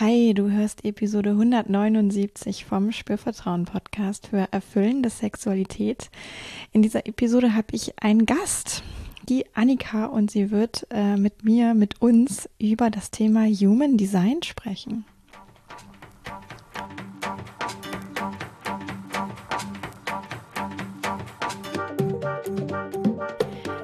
Hi, du hörst Episode 179 vom Spürvertrauen Podcast für erfüllende Sexualität. In dieser Episode habe ich einen Gast, die Annika, und sie wird äh, mit mir, mit uns über das Thema Human Design sprechen.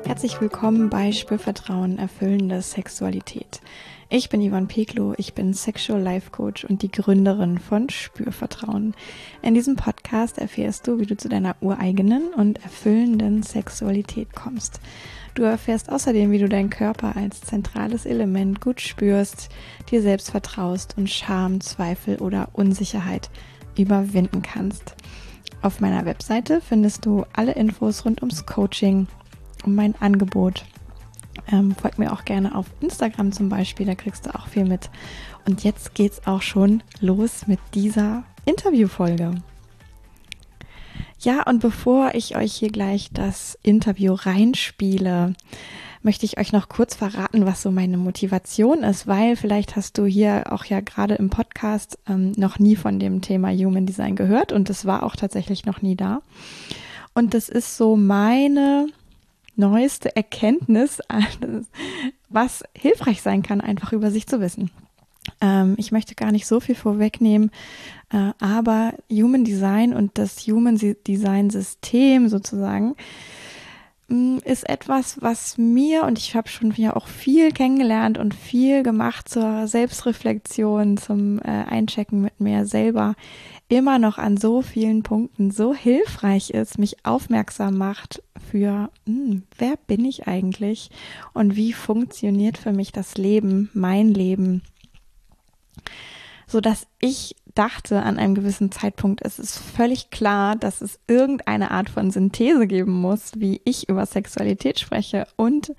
Herzlich willkommen bei Spürvertrauen erfüllende Sexualität. Ich bin Yvonne Peklo, ich bin Sexual Life Coach und die Gründerin von Spürvertrauen. In diesem Podcast erfährst du, wie du zu deiner ureigenen und erfüllenden Sexualität kommst. Du erfährst außerdem, wie du deinen Körper als zentrales Element gut spürst, dir selbst vertraust und Scham, Zweifel oder Unsicherheit überwinden kannst. Auf meiner Webseite findest du alle Infos rund ums Coaching, um mein Angebot ähm, folg mir auch gerne auf Instagram zum Beispiel, da kriegst du auch viel mit. Und jetzt geht's auch schon los mit dieser Interviewfolge. Ja, und bevor ich euch hier gleich das Interview reinspiele, möchte ich euch noch kurz verraten, was so meine Motivation ist, weil vielleicht hast du hier auch ja gerade im Podcast ähm, noch nie von dem Thema Human Design gehört und es war auch tatsächlich noch nie da. Und das ist so meine neueste Erkenntnis, was hilfreich sein kann, einfach über sich zu wissen. Ähm, ich möchte gar nicht so viel vorwegnehmen, äh, aber Human Design und das Human Design System sozusagen mm, ist etwas, was mir und ich habe schon ja auch viel kennengelernt und viel gemacht zur Selbstreflexion, zum äh, Einchecken mit mir selber immer noch an so vielen Punkten so hilfreich ist, mich aufmerksam macht für, hm, wer bin ich eigentlich und wie funktioniert für mich das Leben, mein Leben, so dass ich dachte an einem gewissen Zeitpunkt, es ist völlig klar, dass es irgendeine Art von Synthese geben muss, wie ich über Sexualität spreche und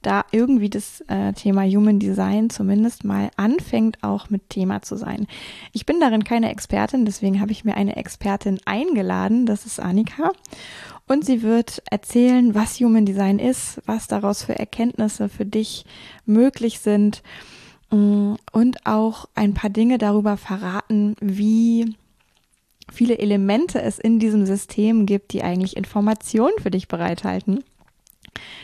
da irgendwie das äh, Thema Human Design zumindest mal anfängt, auch mit Thema zu sein. Ich bin darin keine Expertin, deswegen habe ich mir eine Expertin eingeladen, das ist Annika. Und sie wird erzählen, was Human Design ist, was daraus für Erkenntnisse für dich möglich sind und auch ein paar Dinge darüber verraten, wie viele Elemente es in diesem System gibt, die eigentlich Informationen für dich bereithalten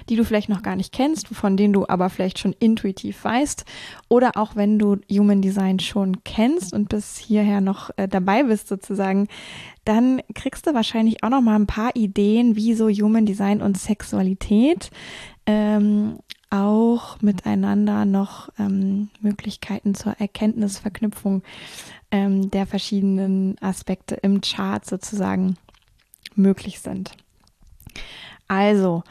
die du vielleicht noch gar nicht kennst, von denen du aber vielleicht schon intuitiv weißt. Oder auch wenn du Human Design schon kennst und bis hierher noch äh, dabei bist sozusagen, dann kriegst du wahrscheinlich auch noch mal ein paar Ideen, wie so Human Design und Sexualität ähm, auch miteinander noch ähm, Möglichkeiten zur Erkenntnisverknüpfung ähm, der verschiedenen Aspekte im Chart sozusagen möglich sind. Also,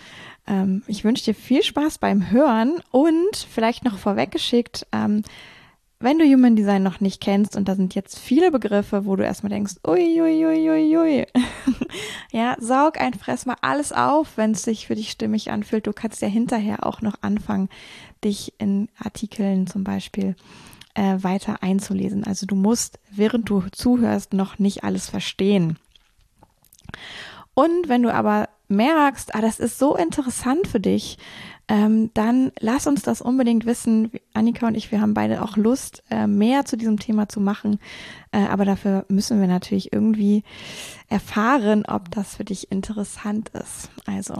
ähm, ich wünsche dir viel Spaß beim Hören und vielleicht noch vorweggeschickt, ähm, wenn du Human Design noch nicht kennst und da sind jetzt viele Begriffe, wo du erstmal denkst, ui, ui, ui, ui, ui. ja, saug einfach erstmal alles auf, wenn es sich für dich stimmig anfühlt. Du kannst ja hinterher auch noch anfangen, dich in Artikeln zum Beispiel äh, weiter einzulesen. Also du musst, während du zuhörst, noch nicht alles verstehen. Und wenn du aber merkst, ah, das ist so interessant für dich, ähm, dann lass uns das unbedingt wissen. Annika und ich, wir haben beide auch Lust, äh, mehr zu diesem Thema zu machen. Äh, aber dafür müssen wir natürlich irgendwie erfahren, ob das für dich interessant ist. Also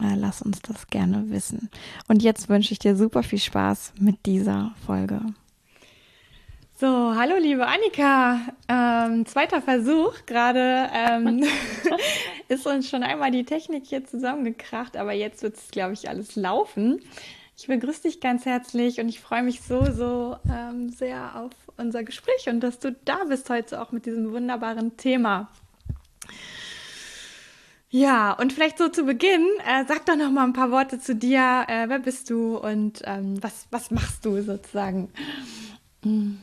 äh, lass uns das gerne wissen. Und jetzt wünsche ich dir super viel Spaß mit dieser Folge. So, hallo liebe Annika. Ähm, zweiter Versuch. Gerade ähm, ist uns schon einmal die Technik hier zusammengekracht, aber jetzt wird es, glaube ich, alles laufen. Ich begrüße dich ganz herzlich und ich freue mich so, so ähm, sehr auf unser Gespräch und dass du da bist heute auch mit diesem wunderbaren Thema. Ja, und vielleicht so zu Beginn, äh, sag doch noch mal ein paar Worte zu dir. Äh, wer bist du und ähm, was, was machst du sozusagen? Mm.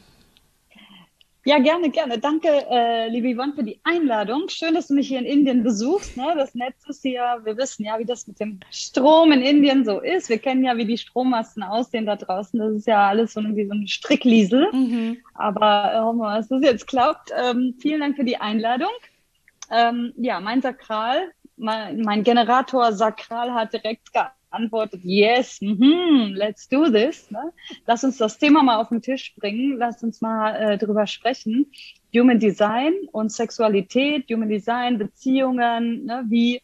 Ja, gerne, gerne. Danke, äh, liebe Yvonne, für die Einladung. Schön, dass du mich hier in Indien besuchst. Ne? Das Netz ist hier, wir wissen ja, wie das mit dem Strom in Indien so ist. Wir kennen ja, wie die Strommasten aussehen da draußen. Das ist ja alles so wie so ein Strickliesel. Mhm. Aber äh, hoffen wir, dass das jetzt klappt. Ähm, vielen Dank für die Einladung. Ähm, ja, mein Sakral, mein, mein Generator Sakral hat direkt antwortet, yes, mm let's do this. Ne? Lass uns das Thema mal auf den Tisch bringen, lass uns mal äh, drüber sprechen. Human Design und Sexualität, Human Design, Beziehungen, ne? wie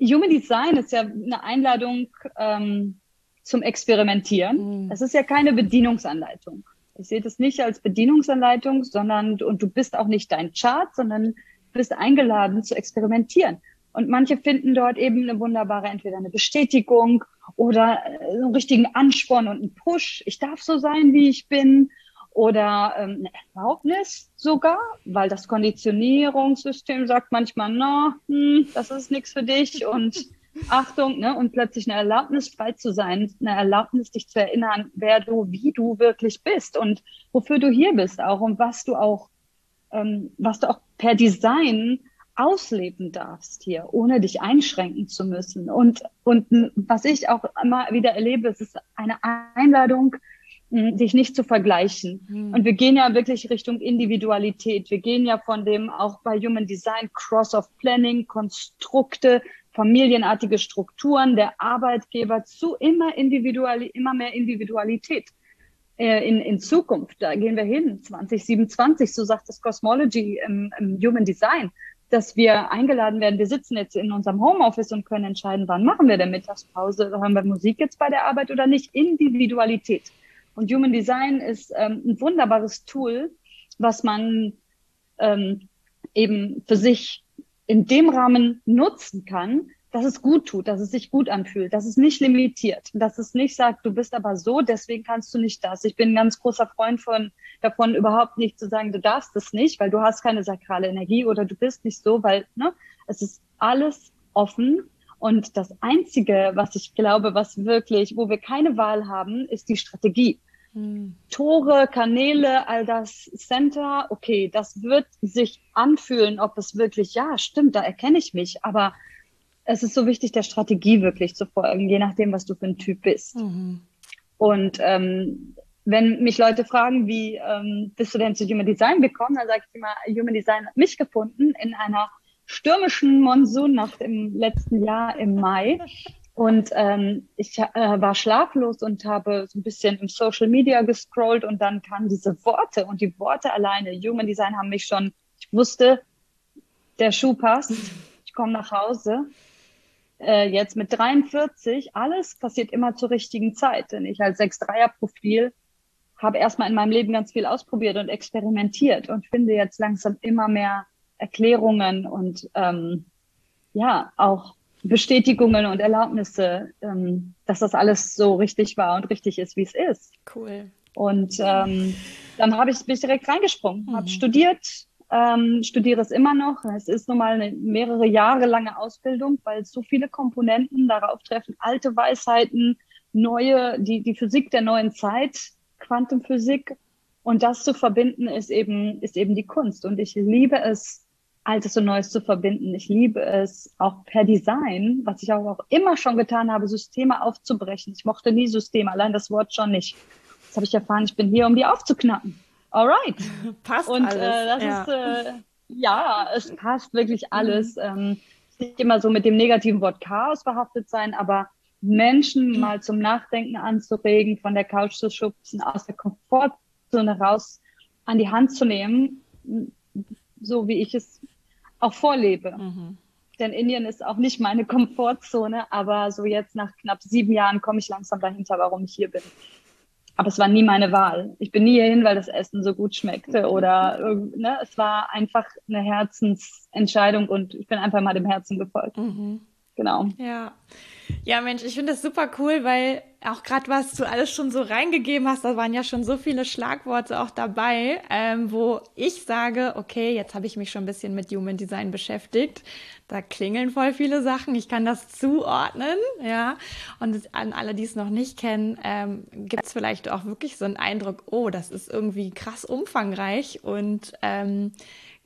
Human Design ist ja eine Einladung ähm, zum Experimentieren. Mhm. Es ist ja keine Bedienungsanleitung. Ich sehe das nicht als Bedienungsanleitung, sondern und du bist auch nicht dein Chart, sondern bist eingeladen zu experimentieren. Und manche finden dort eben eine wunderbare, entweder eine Bestätigung oder einen richtigen Ansporn und einen Push. Ich darf so sein, wie ich bin. Oder ähm, eine Erlaubnis sogar, weil das Konditionierungssystem sagt manchmal, na, hm, das ist nichts für dich und Achtung, ne, und plötzlich eine Erlaubnis frei zu sein, eine Erlaubnis, dich zu erinnern, wer du, wie du wirklich bist und wofür du hier bist auch und was du auch, ähm, was du auch per Design ausleben darfst hier, ohne dich einschränken zu müssen. Und, und was ich auch immer wieder erlebe, es ist eine Einladung, sich nicht zu vergleichen. Mhm. Und wir gehen ja wirklich Richtung Individualität. Wir gehen ja von dem auch bei Human Design Cross of Planning, Konstrukte, familienartige Strukturen der Arbeitgeber zu immer individual, immer mehr Individualität äh, in, in Zukunft. Da gehen wir hin, 2027, so sagt das Cosmology im, im Human Design dass wir eingeladen werden. Wir sitzen jetzt in unserem Homeoffice und können entscheiden, wann machen wir denn Mittagspause? Hören wir Musik jetzt bei der Arbeit oder nicht? Individualität. Und Human Design ist ähm, ein wunderbares Tool, was man ähm, eben für sich in dem Rahmen nutzen kann, dass es gut tut, dass es sich gut anfühlt, dass es nicht limitiert, dass es nicht sagt, du bist aber so, deswegen kannst du nicht das. Ich bin ein ganz großer Freund von, davon, überhaupt nicht zu sagen, du darfst es nicht, weil du hast keine sakrale Energie oder du bist nicht so, weil ne, es ist alles offen. Und das Einzige, was ich glaube, was wirklich, wo wir keine Wahl haben, ist die Strategie. Hm. Tore, Kanäle, all das Center, okay, das wird sich anfühlen, ob es wirklich, ja, stimmt, da erkenne ich mich, aber es ist so wichtig, der Strategie wirklich zu folgen, je nachdem, was du für ein Typ bist. Mhm. Und ähm, wenn mich Leute fragen, wie ähm, bist du denn zu Human Design gekommen, dann sage ich immer, Human Design hat mich gefunden in einer stürmischen Monsunnacht im letzten Jahr im Mai. Und ähm, ich äh, war schlaflos und habe so ein bisschen im Social Media gescrollt und dann kamen diese Worte und die Worte alleine, Human Design haben mich schon, ich wusste, der Schuh passt, ich komme nach Hause äh, jetzt mit 43, alles passiert immer zur richtigen Zeit. Denn ich als 6-3er-Profil habe erstmal in meinem Leben ganz viel ausprobiert und experimentiert und finde jetzt langsam immer mehr Erklärungen und ähm, ja, auch Bestätigungen und Erlaubnisse, ähm, dass das alles so richtig war und richtig ist, wie es ist. Cool. Und ähm, dann habe ich bin ich direkt reingesprungen, mhm. habe studiert, ähm, studiere es immer noch. Es ist nun mal eine mehrere Jahre lange Ausbildung, weil so viele Komponenten darauf treffen, alte Weisheiten, neue, die, die Physik der neuen Zeit, Quantenphysik. Und das zu verbinden ist eben, ist eben die Kunst. Und ich liebe es, Altes und Neues zu verbinden. Ich liebe es auch per Design, was ich auch, immer schon getan habe, Systeme aufzubrechen. Ich mochte nie Systeme, allein das Wort schon nicht. Jetzt habe ich erfahren, ich bin hier, um die aufzuknacken. Alright. Passt und, alles. Äh, das ja. ist, äh, ja, es passt wirklich alles. Mhm. Ähm, nicht immer so mit dem negativen Wort Chaos behaftet sein, aber Menschen mhm. mal zum Nachdenken anzuregen, von der Couch zu schubsen, aus der Komfortzone raus an die Hand zu nehmen, so wie ich es auch vorlebe. Mhm. Denn Indien ist auch nicht meine Komfortzone, aber so jetzt nach knapp sieben Jahren komme ich langsam dahinter, warum ich hier bin. Aber es war nie meine Wahl. Ich bin nie hierhin, weil das Essen so gut schmeckte oder ne, es war einfach eine Herzensentscheidung und ich bin einfach mal dem Herzen gefolgt. Mhm. Genau. Ja. Ja, Mensch, ich finde das super cool, weil auch gerade was du alles schon so reingegeben hast, da waren ja schon so viele Schlagworte auch dabei, ähm, wo ich sage, okay, jetzt habe ich mich schon ein bisschen mit Human Design beschäftigt. Da klingeln voll viele Sachen. Ich kann das zuordnen, ja. Und an alle, die es noch nicht kennen, ähm, gibt es vielleicht auch wirklich so einen Eindruck, oh, das ist irgendwie krass umfangreich und ähm,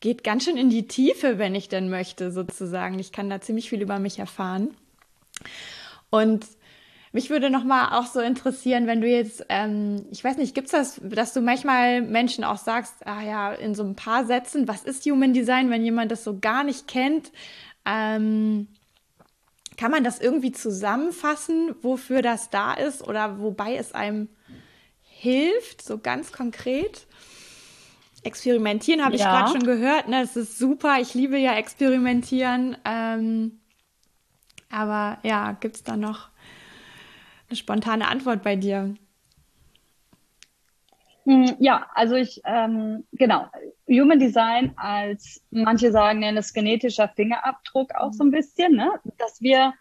geht ganz schön in die Tiefe, wenn ich denn möchte, sozusagen. Ich kann da ziemlich viel über mich erfahren. Und mich würde noch mal auch so interessieren, wenn du jetzt, ähm, ich weiß nicht, gibt's das, dass du manchmal Menschen auch sagst, ah ja, in so ein paar Sätzen, was ist Human Design, wenn jemand das so gar nicht kennt? Ähm, kann man das irgendwie zusammenfassen, wofür das da ist oder wobei es einem hilft, so ganz konkret? Experimentieren habe ich ja. gerade schon gehört. Ne? Das ist super. Ich liebe ja Experimentieren. Ähm, aber ja, gibt es da noch eine spontane Antwort bei dir? Hm, ja, also ich, ähm, genau, Human Design als, manche sagen, nennen es genetischer Fingerabdruck auch so ein bisschen, ne? dass wir,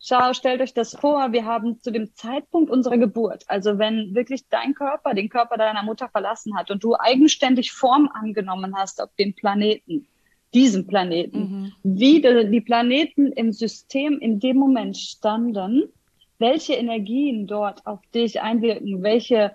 schau, stellt euch das vor, wir haben zu dem Zeitpunkt unserer Geburt, also wenn wirklich dein Körper den Körper deiner Mutter verlassen hat und du eigenständig Form angenommen hast auf dem Planeten, diesem Planeten, mhm. wie die, die Planeten im System in dem Moment standen, welche Energien dort auf dich einwirken, welche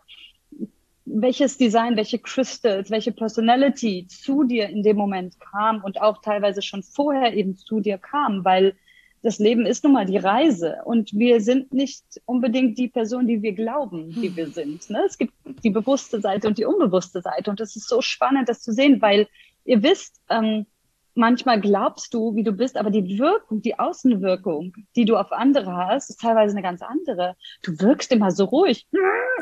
welches Design, welche Crystals, welche Personality zu dir in dem Moment kam und auch teilweise schon vorher eben zu dir kam, weil das Leben ist nun mal die Reise und wir sind nicht unbedingt die Person, die wir glauben, die wir hm. sind. Ne? Es gibt die bewusste Seite und die unbewusste Seite und das ist so spannend, das zu sehen, weil ihr wisst, ähm, manchmal glaubst du, wie du bist, aber die Wirkung, die Außenwirkung, die du auf andere hast, ist teilweise eine ganz andere. Du wirkst immer so ruhig.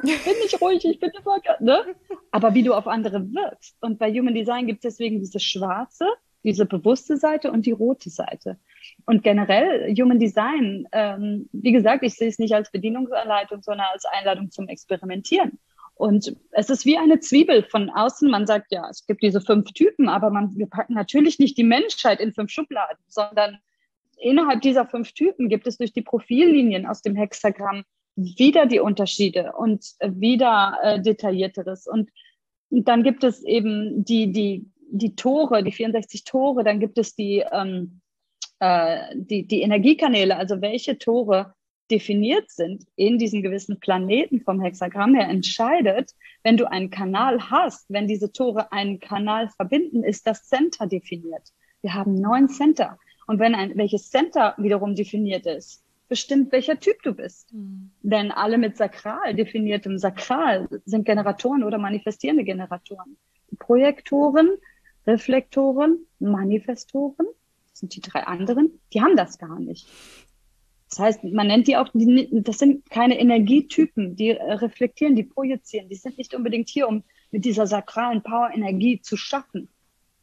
Ich bin nicht ruhig, ich bin immer, ne? Aber wie du auf andere wirkst. Und bei Human Design gibt es deswegen diese schwarze, diese bewusste Seite und die rote Seite. Und generell Human Design, ähm, wie gesagt, ich sehe es nicht als Bedienungsanleitung, sondern als Einladung zum Experimentieren. Und es ist wie eine Zwiebel von außen. Man sagt, ja, es gibt diese fünf Typen, aber man, wir packen natürlich nicht die Menschheit in fünf Schubladen, sondern innerhalb dieser fünf Typen gibt es durch die Profillinien aus dem Hexagramm wieder die Unterschiede und wieder äh, detaillierteres. Und, und dann gibt es eben die, die, die Tore, die 64 Tore, dann gibt es die, ähm, äh, die, die Energiekanäle, also welche Tore definiert sind in diesen gewissen Planeten vom Hexagramm her entscheidet, wenn du einen Kanal hast, wenn diese Tore einen Kanal verbinden, ist das Center definiert. Wir haben neun Center. Und wenn ein, welches Center wiederum definiert ist, bestimmt, welcher Typ du bist. Mhm. Denn alle mit sakral definiertem Sakral sind Generatoren oder manifestierende Generatoren. Projektoren, Reflektoren, Manifestoren, sind die drei anderen, die haben das gar nicht. Das heißt, man nennt die auch, die, das sind keine Energietypen, die reflektieren, die projizieren. Die sind nicht unbedingt hier, um mit dieser sakralen Power-Energie zu schaffen.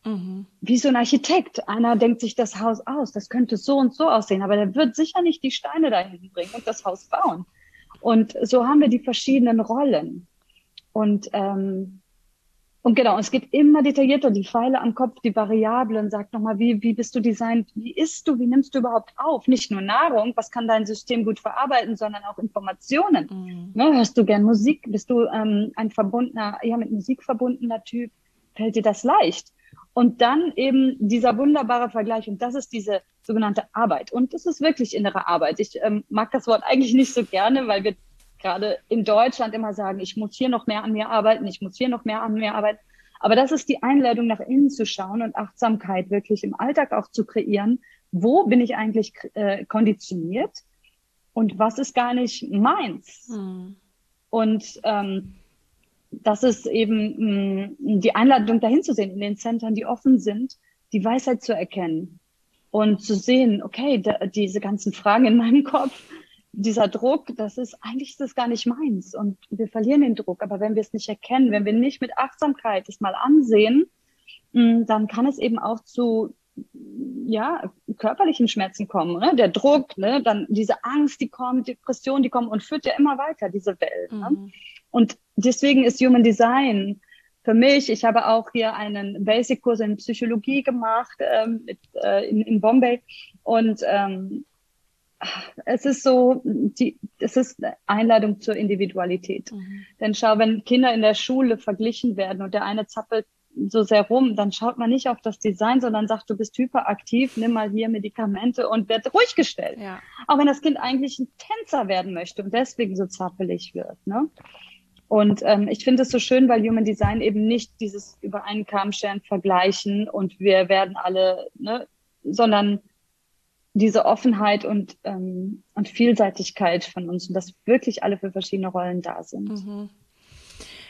Mhm. Wie so ein Architekt. Einer denkt sich das Haus aus, das könnte so und so aussehen, aber der wird sicher nicht die Steine dahin bringen und das Haus bauen. Und so haben wir die verschiedenen Rollen. Und ähm, und genau, es geht immer detaillierter, die Pfeile am Kopf, die Variablen, sagt nochmal, wie, wie bist du designt, wie isst du, wie nimmst du überhaupt auf? Nicht nur Nahrung, was kann dein System gut verarbeiten, sondern auch Informationen. Mhm. Ne, hörst du gern Musik? Bist du ähm, ein verbundener, ja, mit Musik verbundener Typ? Fällt dir das leicht? Und dann eben dieser wunderbare Vergleich. Und das ist diese sogenannte Arbeit. Und das ist wirklich innere Arbeit. Ich ähm, mag das Wort eigentlich nicht so gerne, weil wir gerade in Deutschland immer sagen, ich muss hier noch mehr an mir arbeiten, ich muss hier noch mehr an mir arbeiten. Aber das ist die Einladung, nach innen zu schauen und Achtsamkeit wirklich im Alltag auch zu kreieren. Wo bin ich eigentlich äh, konditioniert und was ist gar nicht meins? Hm. Und ähm, das ist eben mh, mm, die Einladung, dahin zu sehen, in den Zentren, die offen sind, die Weisheit zu erkennen und zu sehen, okay, da, diese ganzen Fragen in meinem Kopf, dieser Druck, das ist eigentlich ist das gar nicht meins und wir verlieren den Druck. Aber wenn wir es nicht erkennen, wenn wir nicht mit Achtsamkeit es mal ansehen, mm, dann kann es eben auch zu ja körperlichen Schmerzen kommen. Ne? Der Druck, ne? dann diese Angst, die kommt, Depression, die kommen und führt ja immer weiter diese Welt. Ne? Mhm. Ne? Und deswegen ist Human Design für mich, ich habe auch hier einen Basic-Kurs in Psychologie gemacht ähm, mit, äh, in, in Bombay und ähm, es ist so, die, es ist eine Einladung zur Individualität. Mhm. Denn schau, wenn Kinder in der Schule verglichen werden und der eine zappelt so sehr rum, dann schaut man nicht auf das Design, sondern sagt, du bist hyperaktiv, nimm mal hier Medikamente und werd ruhig gestellt. Ja. Auch wenn das Kind eigentlich ein Tänzer werden möchte und deswegen so zappelig wird. Ne? Und ähm, ich finde es so schön, weil Human Design eben nicht dieses über einen Kammstern vergleichen und wir werden alle, ne, sondern diese Offenheit und, ähm, und Vielseitigkeit von uns und dass wirklich alle für verschiedene Rollen da sind. Mhm.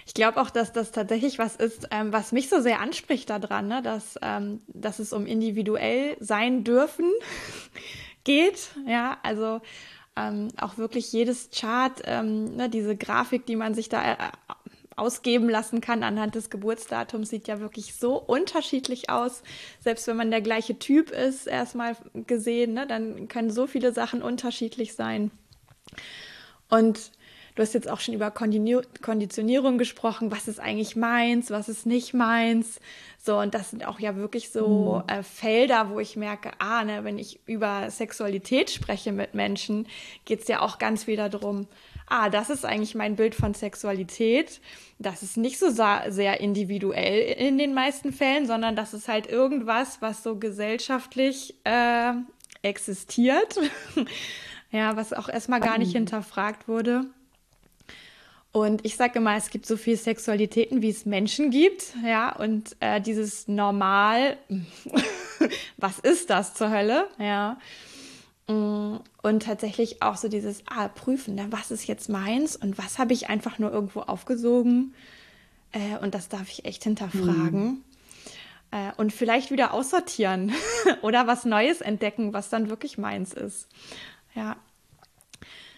Ich glaube auch, dass das tatsächlich was ist, ähm, was mich so sehr anspricht daran, ne? dass, ähm, dass es um individuell sein dürfen geht. Ja, also ähm, auch wirklich jedes Chart, ähm, ne, diese Grafik, die man sich da äh, ausgeben lassen kann anhand des Geburtsdatums, sieht ja wirklich so unterschiedlich aus. Selbst wenn man der gleiche Typ ist, erstmal gesehen, ne, dann können so viele Sachen unterschiedlich sein. Und Du hast jetzt auch schon über Konditionierung gesprochen. Was ist eigentlich meins? Was ist nicht meins? So, und das sind auch ja wirklich so mhm. äh, Felder, wo ich merke, ah, ne, wenn ich über Sexualität spreche mit Menschen, geht es ja auch ganz wieder darum, ah, das ist eigentlich mein Bild von Sexualität. Das ist nicht so sehr individuell in den meisten Fällen, sondern das ist halt irgendwas, was so gesellschaftlich äh, existiert. ja, was auch erstmal gar nicht hinterfragt wurde. Und ich sage immer, es gibt so viele Sexualitäten, wie es Menschen gibt. Ja, und äh, dieses Normal, was ist das zur Hölle? Ja. Mm, und tatsächlich auch so dieses ah, Prüfen, ne? was ist jetzt meins und was habe ich einfach nur irgendwo aufgesogen. Äh, und das darf ich echt hinterfragen. Mhm. Äh, und vielleicht wieder aussortieren oder was Neues entdecken, was dann wirklich meins ist. Ja.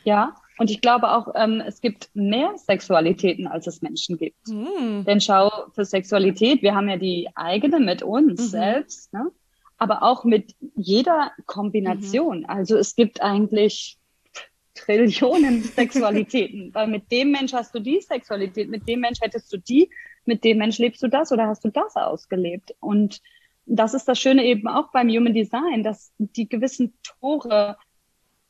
Ja, und ich glaube auch, ähm, es gibt mehr Sexualitäten, als es Menschen gibt. Mhm. Denn schau, für Sexualität, wir haben ja die eigene mit uns mhm. selbst, ne? Aber auch mit jeder Kombination. Mhm. Also es gibt eigentlich Trillionen Sexualitäten, weil mit dem Mensch hast du die Sexualität, mit dem Mensch hättest du die, mit dem Mensch lebst du das oder hast du das ausgelebt. Und das ist das Schöne eben auch beim Human Design, dass die gewissen Tore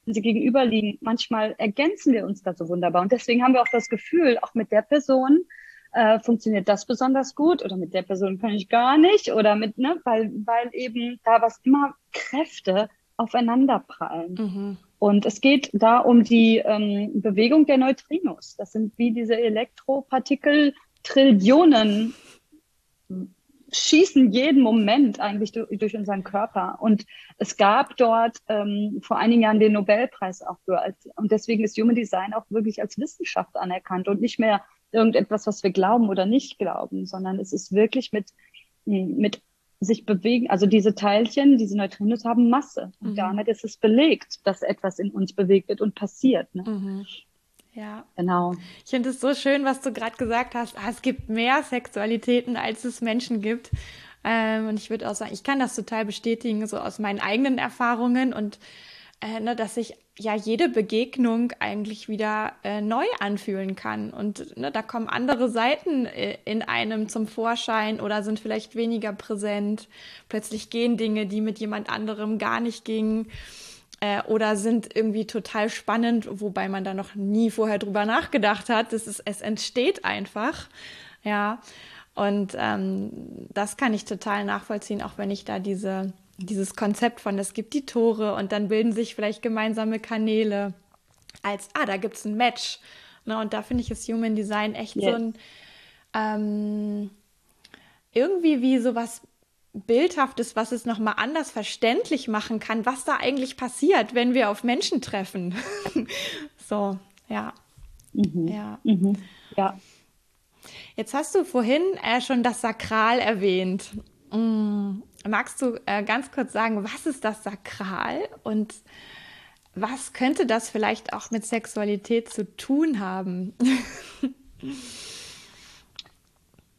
sie gegenüberliegen, manchmal ergänzen wir uns da so wunderbar. Und deswegen haben wir auch das Gefühl, auch mit der Person äh, funktioniert das besonders gut oder mit der Person kann ich gar nicht oder mit, ne, weil, weil eben da was immer Kräfte aufeinander prallen. Mhm. Und es geht da um die ähm, Bewegung der Neutrinos. Das sind wie diese Elektropartikel Trillionen schießen jeden Moment eigentlich durch, durch unseren Körper. Und es gab dort ähm, vor einigen Jahren den Nobelpreis auch für. Als, und deswegen ist Human Design auch wirklich als Wissenschaft anerkannt und nicht mehr irgendetwas, was wir glauben oder nicht glauben, sondern es ist wirklich mit, mit sich bewegen. Also diese Teilchen, diese Neutrinos haben Masse. Und mhm. damit ist es belegt, dass etwas in uns bewegt wird und passiert. Ne? Mhm. Ja. Genau. Ich finde es so schön, was du gerade gesagt hast. Ah, es gibt mehr Sexualitäten, als es Menschen gibt. Ähm, und ich würde auch sagen, ich kann das total bestätigen, so aus meinen eigenen Erfahrungen und äh, ne, dass sich ja jede Begegnung eigentlich wieder äh, neu anfühlen kann. Und ne, da kommen andere Seiten äh, in einem zum Vorschein oder sind vielleicht weniger präsent. Plötzlich gehen Dinge, die mit jemand anderem gar nicht gingen äh, oder sind irgendwie total spannend, wobei man da noch nie vorher drüber nachgedacht hat. Das ist, es entsteht einfach, ja. Und ähm, das kann ich total nachvollziehen, auch wenn ich da diese, dieses Konzept von, es gibt die Tore und dann bilden sich vielleicht gemeinsame Kanäle als, ah, da gibt es ein Match. Ne? Und da finde ich das Human Design echt yes. so ein, ähm, irgendwie wie sowas Bildhaftes, was es nochmal anders verständlich machen kann, was da eigentlich passiert, wenn wir auf Menschen treffen. so, ja. Mhm. Ja. Mhm. ja. Jetzt hast du vorhin äh, schon das Sakral erwähnt. Mm, magst du äh, ganz kurz sagen, was ist das Sakral und was könnte das vielleicht auch mit Sexualität zu tun haben?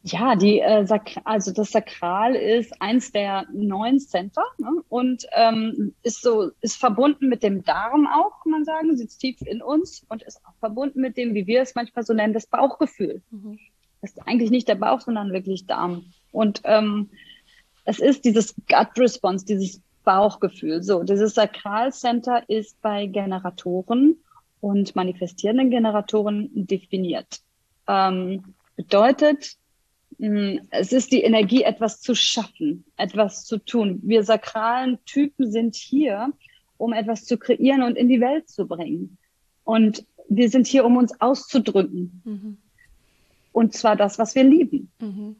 Ja, die, äh, also das Sakral ist eins der neun Center ne? und ähm, ist so ist verbunden mit dem Darm auch, kann man sagen, sitzt tief in uns und ist auch verbunden mit dem, wie wir es manchmal so nennen, das Bauchgefühl. Mhm. Das ist eigentlich nicht der Bauch, sondern wirklich Darm. Und ähm, es ist dieses Gut Response, dieses Bauchgefühl. So, dieses Sakralcenter ist bei Generatoren und manifestierenden Generatoren definiert. Ähm, bedeutet, Mm, es ist die Energie, etwas zu schaffen, etwas zu tun. Wir sakralen Typen sind hier, um etwas zu kreieren und in die Welt zu bringen. Und wir sind hier, um uns auszudrücken. Mhm. Und zwar das, was wir lieben. Mhm.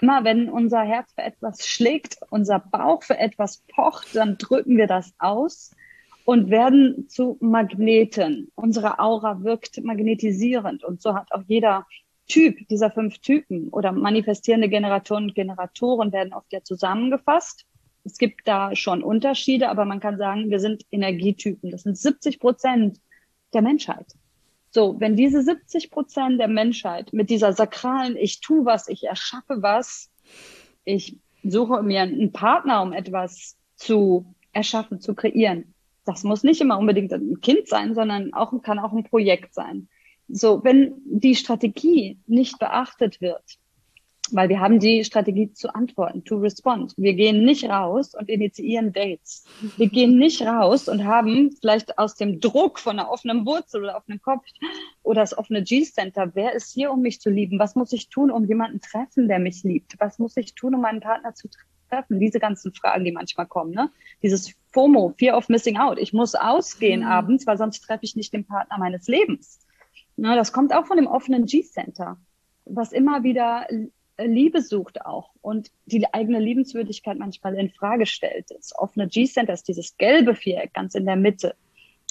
Immer wenn unser Herz für etwas schlägt, unser Bauch für etwas pocht, dann drücken wir das aus und werden zu Magneten. Unsere Aura wirkt magnetisierend. Und so hat auch jeder Typ dieser fünf Typen oder manifestierende Generatoren und Generatoren werden oft ja zusammengefasst Es gibt da schon Unterschiede, aber man kann sagen, wir sind Energietypen. Das sind 70 Prozent der Menschheit. So, wenn diese 70 Prozent der Menschheit mit dieser sakralen, ich tu was, ich erschaffe was, ich suche mir einen Partner, um etwas zu erschaffen, zu kreieren. Das muss nicht immer unbedingt ein Kind sein, sondern auch, kann auch ein Projekt sein. So, wenn die Strategie nicht beachtet wird, weil wir haben die Strategie zu antworten, to respond. Wir gehen nicht raus und initiieren Dates. Wir gehen nicht raus und haben vielleicht aus dem Druck von einer offenen Wurzel oder offenen Kopf oder das offene G-Center, wer ist hier, um mich zu lieben? Was muss ich tun, um jemanden treffen, der mich liebt? Was muss ich tun, um meinen Partner zu treffen? Diese ganzen Fragen, die manchmal kommen, ne? Dieses FOMO, Fear of Missing Out. Ich muss ausgehen mhm. abends, weil sonst treffe ich nicht den Partner meines Lebens. Na, das kommt auch von dem offenen G-Center, was immer wieder Liebe sucht auch und die eigene Liebenswürdigkeit manchmal in Frage stellt. Das offene G-Center ist dieses gelbe Viereck ganz in der Mitte.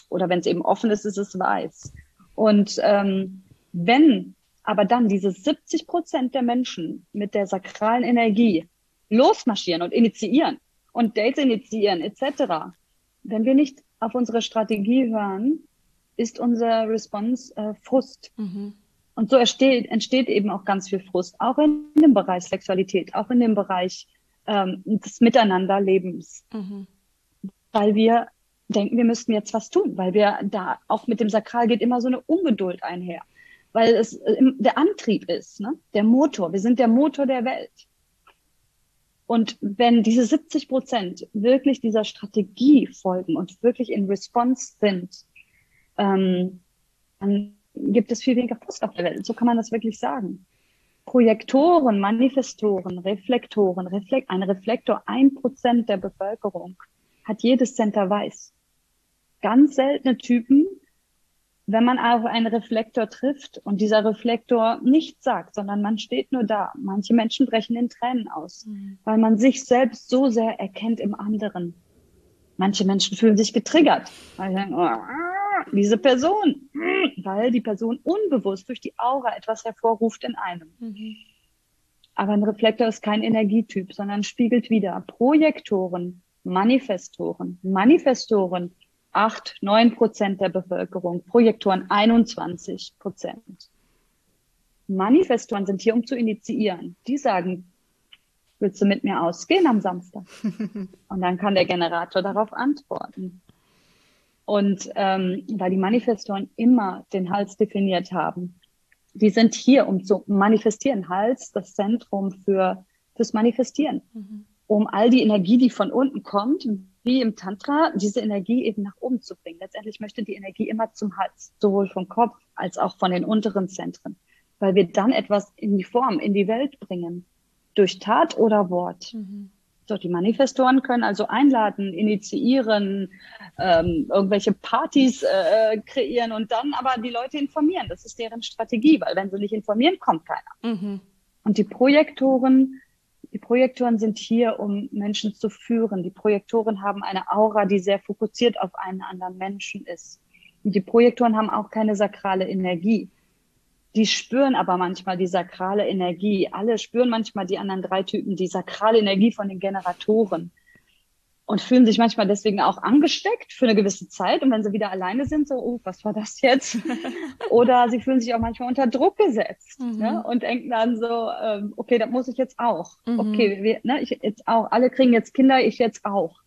Oder wenn es eben offen ist, ist es weiß. Und ähm, wenn aber dann diese 70 Prozent der Menschen mit der sakralen Energie losmarschieren und initiieren und Dates initiieren etc., wenn wir nicht auf unsere Strategie hören, ist unser Response äh, Frust. Mhm. Und so entsteht, entsteht eben auch ganz viel Frust, auch in dem Bereich Sexualität, auch in dem Bereich ähm, des Miteinanderlebens. Mhm. Weil wir denken, wir müssten jetzt was tun, weil wir da auch mit dem Sakral geht immer so eine Ungeduld einher, weil es äh, der Antrieb ist, ne? der Motor. Wir sind der Motor der Welt. Und wenn diese 70 Prozent wirklich dieser Strategie folgen und wirklich in Response sind, ähm, dann gibt es viel weniger Frust auf der Welt. So kann man das wirklich sagen. Projektoren, Manifestoren, Reflektoren, Reflekt, ein Reflektor, ein Prozent der Bevölkerung hat jedes Center weiß. Ganz seltene Typen, wenn man auf einen Reflektor trifft und dieser Reflektor nichts sagt, sondern man steht nur da. Manche Menschen brechen in Tränen aus, mhm. weil man sich selbst so sehr erkennt im anderen. Manche Menschen fühlen sich getriggert, weil sie sagen, oh, diese Person, weil die Person unbewusst durch die Aura etwas hervorruft in einem. Mhm. Aber ein Reflektor ist kein Energietyp, sondern spiegelt wieder Projektoren, Manifestoren, Manifestoren, 8, 9 Prozent der Bevölkerung, Projektoren 21 Prozent. Manifestoren sind hier, um zu initiieren. Die sagen, willst du mit mir ausgehen am Samstag? Und dann kann der Generator darauf antworten. Und ähm, weil die Manifestoren immer den Hals definiert haben, die sind hier, um zu manifestieren. Hals, das Zentrum für fürs Manifestieren, mhm. um all die Energie, die von unten kommt, wie im Tantra, diese Energie eben nach oben zu bringen. Letztendlich möchte die Energie immer zum Hals, sowohl vom Kopf als auch von den unteren Zentren, weil wir dann etwas in die Form, in die Welt bringen, durch Tat oder Wort. Mhm. So, die Manifestoren können also einladen, initiieren, ähm, irgendwelche Partys äh, kreieren und dann aber die Leute informieren. Das ist deren Strategie, weil wenn sie nicht informieren, kommt keiner. Mhm. Und die Projektoren, die Projektoren sind hier, um Menschen zu führen. Die Projektoren haben eine Aura, die sehr fokussiert auf einen anderen Menschen ist. Und die Projektoren haben auch keine sakrale Energie. Die spüren aber manchmal die sakrale Energie. Alle spüren manchmal die anderen drei Typen, die sakrale Energie von den Generatoren und fühlen sich manchmal deswegen auch angesteckt für eine gewisse Zeit. Und wenn sie wieder alleine sind, so, oh, was war das jetzt? Oder sie fühlen sich auch manchmal unter Druck gesetzt mhm. ne? und denken dann so, ähm, okay, das muss ich jetzt auch. Mhm. Okay, wir, ne, ich jetzt auch. Alle kriegen jetzt Kinder, ich jetzt auch.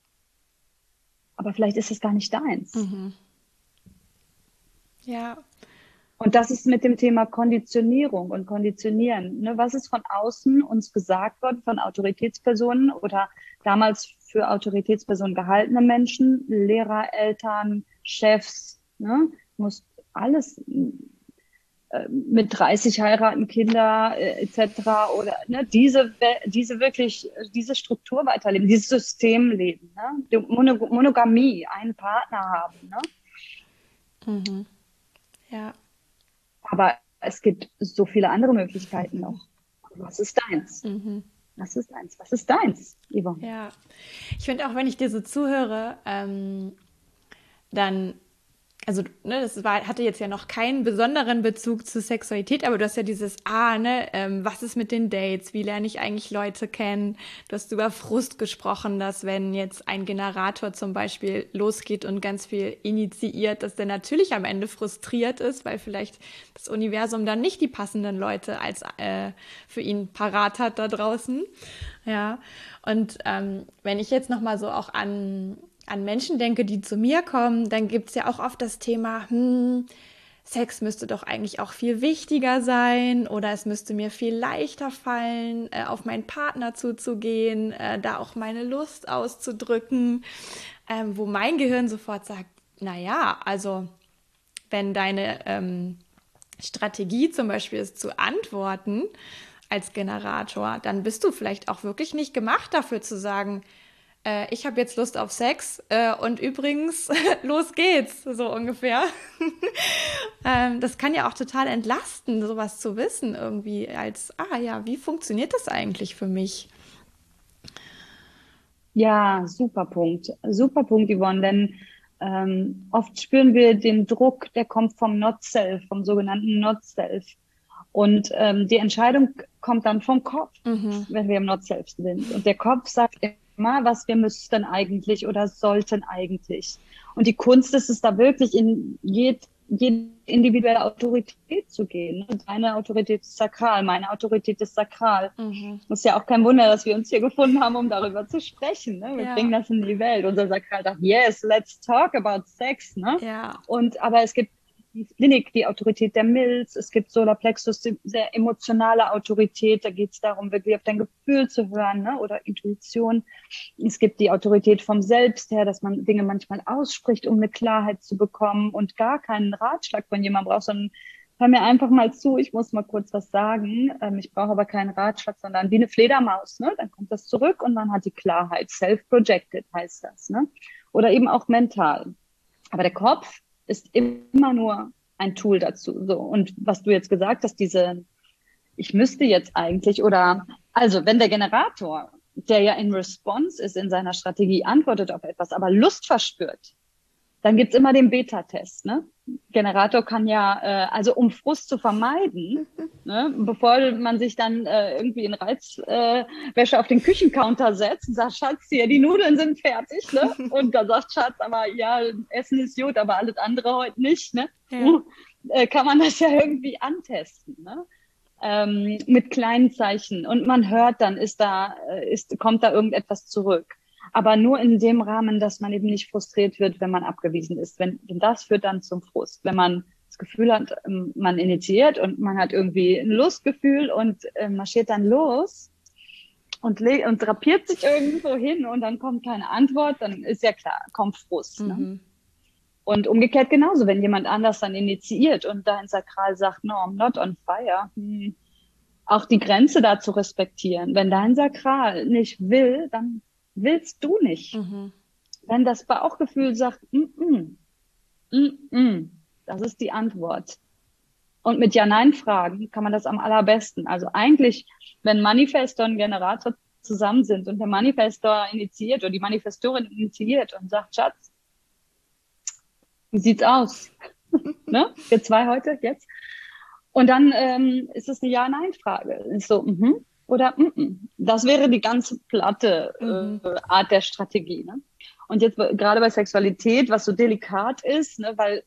Aber vielleicht ist es gar nicht deins. Mhm. Ja, und das ist mit dem Thema Konditionierung und Konditionieren. Ne? Was ist von außen uns gesagt worden, von Autoritätspersonen oder damals für Autoritätspersonen gehaltene Menschen, Lehrer, Eltern, Chefs, ne? muss alles äh, mit 30 heiraten, Kinder äh, etc. oder ne, diese diese wirklich diese Struktur weiterleben, dieses System leben, ne? Monogamie, einen Partner haben, ne? Mhm. Ja. Aber es gibt so viele andere Möglichkeiten noch. Was ist deins? Mhm. Was ist deins? Was ist deins, Yvonne? Ja, ich finde auch, wenn ich dir so zuhöre, ähm, dann also ne, das war, hatte jetzt ja noch keinen besonderen Bezug zu Sexualität, aber du hast ja dieses, ah, ne, ähm, was ist mit den Dates? Wie lerne ich eigentlich Leute kennen? Du hast über Frust gesprochen, dass wenn jetzt ein Generator zum Beispiel losgeht und ganz viel initiiert, dass der natürlich am Ende frustriert ist, weil vielleicht das Universum dann nicht die passenden Leute als äh, für ihn parat hat da draußen. Ja. Und ähm, wenn ich jetzt nochmal so auch an an Menschen denke, die zu mir kommen, dann gibt es ja auch oft das Thema, hm, Sex müsste doch eigentlich auch viel wichtiger sein oder es müsste mir viel leichter fallen, äh, auf meinen Partner zuzugehen, äh, da auch meine Lust auszudrücken, ähm, wo mein Gehirn sofort sagt, na ja, also wenn deine ähm, Strategie zum Beispiel ist zu antworten als Generator, dann bist du vielleicht auch wirklich nicht gemacht dafür zu sagen, äh, ich habe jetzt Lust auf Sex äh, und übrigens, los geht's, so ungefähr. ähm, das kann ja auch total entlasten, sowas zu wissen, irgendwie als, ah ja, wie funktioniert das eigentlich für mich? Ja, super Punkt. Super Punkt, Yvonne, denn ähm, oft spüren wir den Druck, der kommt vom Not-Self, vom sogenannten Not-Self. Und ähm, die Entscheidung kommt dann vom Kopf, mhm. wenn wir im Not-Self sind. Und der Kopf sagt immer, was wir müssten eigentlich oder sollten eigentlich. Und die Kunst ist es da wirklich in jede, jede individuelle Autorität zu gehen. Deine Autorität ist sakral, meine Autorität ist sakral. Mhm. ist ja auch kein Wunder, dass wir uns hier gefunden haben, um darüber zu sprechen. Ne? Wir ja. bringen das in die Welt. Unser Sakral sagt, yes, let's talk about sex. Ne? Ja. Und aber es gibt die Klinik, die Autorität der Milz. Es gibt Solarplexus, die sehr emotionale Autorität. Da geht es darum, wirklich auf dein Gefühl zu hören ne? oder Intuition. Es gibt die Autorität vom Selbst her, dass man Dinge manchmal ausspricht, um eine Klarheit zu bekommen und gar keinen Ratschlag von jemandem braucht, sondern hör mir einfach mal zu, ich muss mal kurz was sagen. Ähm, ich brauche aber keinen Ratschlag, sondern wie eine Fledermaus. Ne? Dann kommt das zurück und man hat die Klarheit. Self-projected heißt das. Ne? Oder eben auch mental. Aber der Kopf, ist immer nur ein Tool dazu. So. Und was du jetzt gesagt hast, diese, ich müsste jetzt eigentlich oder, also wenn der Generator, der ja in Response ist in seiner Strategie, antwortet auf etwas, aber Lust verspürt, dann gibt's immer den Beta-Test. Ne? Generator kann ja, äh, also um Frust zu vermeiden, ne, bevor man sich dann äh, irgendwie in Reizwäsche äh, auf den Küchencounter setzt und sagt, Schatz, hier, die Nudeln sind fertig. Ne? Und da sagt Schatz, aber ja, Essen ist gut, aber alles andere heute nicht. Ne? Ja. Äh, kann man das ja irgendwie antesten. Ne? Ähm, mit kleinen Zeichen. Und man hört dann, ist da, äh, ist, kommt da irgendetwas zurück aber nur in dem Rahmen, dass man eben nicht frustriert wird, wenn man abgewiesen ist. Wenn, denn das führt dann zum Frust. Wenn man das Gefühl hat, ähm, man initiiert und man hat irgendwie ein Lustgefühl und äh, marschiert dann los und, und drapiert sich irgendwo hin und dann kommt keine Antwort, dann ist ja klar, kommt Frust. Ne? Mhm. Ne? Und umgekehrt genauso, wenn jemand anders dann initiiert und dein Sakral sagt, no, I'm not on fire, hm, auch die Grenze da zu respektieren. Wenn dein Sakral nicht will, dann willst du nicht. Mhm. Wenn das Bauchgefühl sagt, mm -mm, mm -mm, das ist die Antwort. Und mit Ja-Nein-Fragen kann man das am allerbesten. Also eigentlich, wenn Manifestor und Generator zusammen sind und der Manifestor initiiert oder die Manifestorin initiiert und sagt, Schatz, wie sieht's aus? ne? Wir zwei heute, jetzt. Und dann ähm, ist es eine Ja-Nein-Frage. So, mhm oder mm -mm. das wäre die ganz platte mhm. äh, Art der Strategie. Ne? Und jetzt gerade bei Sexualität, was so delikat ist, ne, weil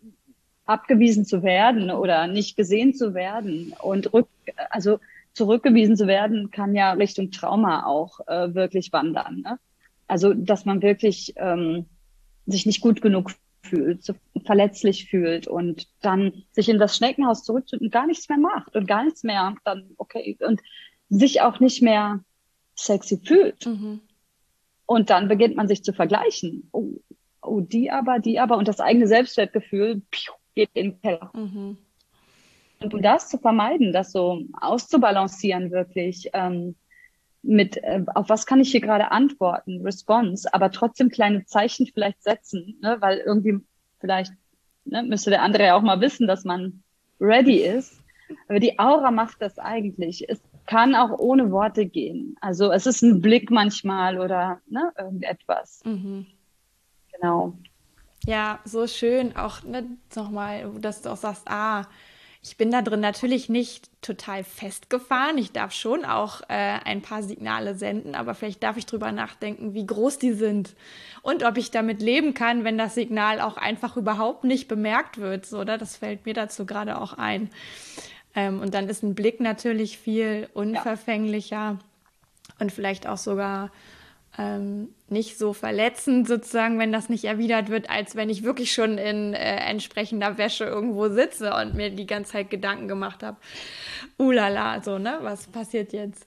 abgewiesen zu werden oder nicht gesehen zu werden und rück, also zurückgewiesen zu werden, kann ja Richtung Trauma auch äh, wirklich wandern. Ne? Also dass man wirklich ähm, sich nicht gut genug fühlt, so verletzlich fühlt und dann sich in das Schneckenhaus zurückzieht und gar nichts mehr macht und gar nichts mehr dann okay und sich auch nicht mehr sexy fühlt. Mhm. Und dann beginnt man sich zu vergleichen. Oh, oh, die aber, die aber. Und das eigene Selbstwertgefühl piu, geht in den Keller. Mhm. Und um das zu vermeiden, das so auszubalancieren wirklich, ähm, mit, äh, auf was kann ich hier gerade antworten, Response, aber trotzdem kleine Zeichen vielleicht setzen, ne, weil irgendwie vielleicht ne, müsste der andere ja auch mal wissen, dass man ready ist. Aber die Aura macht das eigentlich. Es kann auch ohne Worte gehen. Also es ist ein Blick manchmal oder ne, irgendetwas. Mhm. Genau. Ja, so schön auch ne, nochmal, dass du auch sagst, ah, ich bin da drin natürlich nicht total festgefahren. Ich darf schon auch äh, ein paar Signale senden, aber vielleicht darf ich drüber nachdenken, wie groß die sind und ob ich damit leben kann, wenn das Signal auch einfach überhaupt nicht bemerkt wird. So, oder? Das fällt mir dazu gerade auch ein. Ähm, und dann ist ein Blick natürlich viel unverfänglicher ja. und vielleicht auch sogar ähm, nicht so verletzend sozusagen, wenn das nicht erwidert wird, als wenn ich wirklich schon in äh, entsprechender Wäsche irgendwo sitze und mir die ganze Zeit Gedanken gemacht habe. Ulala, so, ne? Was passiert jetzt?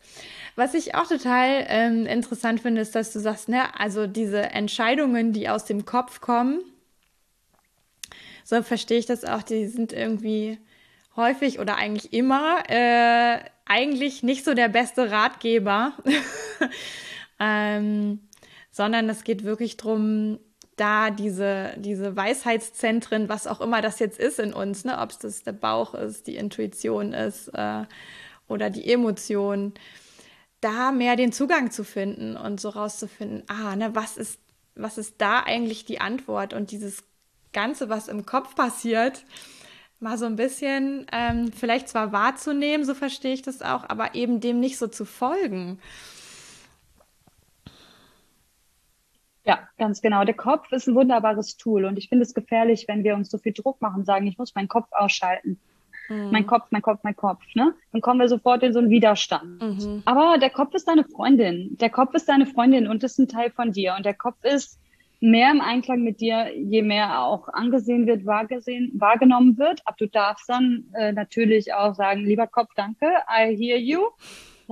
Was ich auch total ähm, interessant finde, ist, dass du sagst, ne, also diese Entscheidungen, die aus dem Kopf kommen, so verstehe ich das auch, die sind irgendwie häufig oder eigentlich immer äh, eigentlich nicht so der beste Ratgeber. ähm, sondern es geht wirklich darum, da diese, diese Weisheitszentren, was auch immer das jetzt ist in uns, ne, ob es das der Bauch ist, die Intuition ist äh, oder die Emotion, da mehr den Zugang zu finden und so rauszufinden, ah, ne, was ist, was ist da eigentlich die Antwort und dieses Ganze, was im Kopf passiert, mal so ein bisschen ähm, vielleicht zwar wahrzunehmen, so verstehe ich das auch, aber eben dem nicht so zu folgen. Ja, ganz genau. Der Kopf ist ein wunderbares Tool und ich finde es gefährlich, wenn wir uns so viel Druck machen, sagen, ich muss meinen Kopf ausschalten. Mhm. Mein Kopf, mein Kopf, mein Kopf. Ne? Dann kommen wir sofort in so einen Widerstand. Mhm. Aber der Kopf ist deine Freundin. Der Kopf ist deine Freundin und ist ein Teil von dir. Und der Kopf ist mehr im Einklang mit dir, je mehr auch angesehen wird, wahrgesehen, wahrgenommen wird. Aber du darfst dann äh, natürlich auch sagen, lieber Kopf, danke, I hear you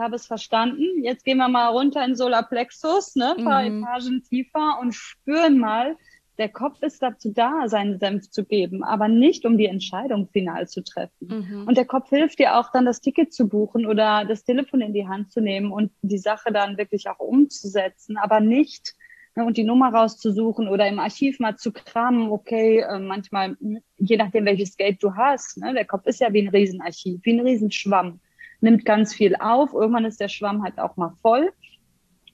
habe es verstanden. Jetzt gehen wir mal runter in Solarplexus, ne, ein paar mhm. Etagen tiefer und spüren mal, der Kopf ist dazu da, seinen Senf zu geben, aber nicht, um die Entscheidung final zu treffen. Mhm. Und der Kopf hilft dir auch dann, das Ticket zu buchen oder das Telefon in die Hand zu nehmen und die Sache dann wirklich auch umzusetzen, aber nicht ne, und die Nummer rauszusuchen oder im Archiv mal zu kramen, okay, äh, manchmal, je nachdem, welches Geld du hast, ne, der Kopf ist ja wie ein Riesenarchiv, wie ein Riesenschwamm nimmt ganz viel auf. Irgendwann ist der Schwamm halt auch mal voll.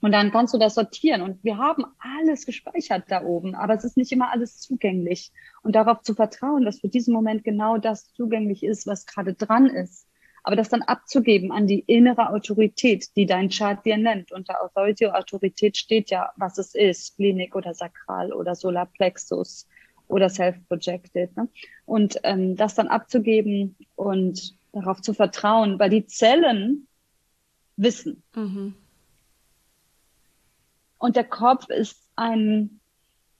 Und dann kannst du das sortieren. Und wir haben alles gespeichert da oben, aber es ist nicht immer alles zugänglich. Und darauf zu vertrauen, dass für diesen Moment genau das zugänglich ist, was gerade dran ist. Aber das dann abzugeben an die innere Autorität, die dein Chart dir nennt. Unter Authority Autorität steht ja, was es ist, Klinik oder Sakral oder Solarplexus oder Self-Projected. Ne? Und ähm, das dann abzugeben und darauf zu vertrauen, weil die Zellen wissen. Mhm. Und der Kopf ist ein,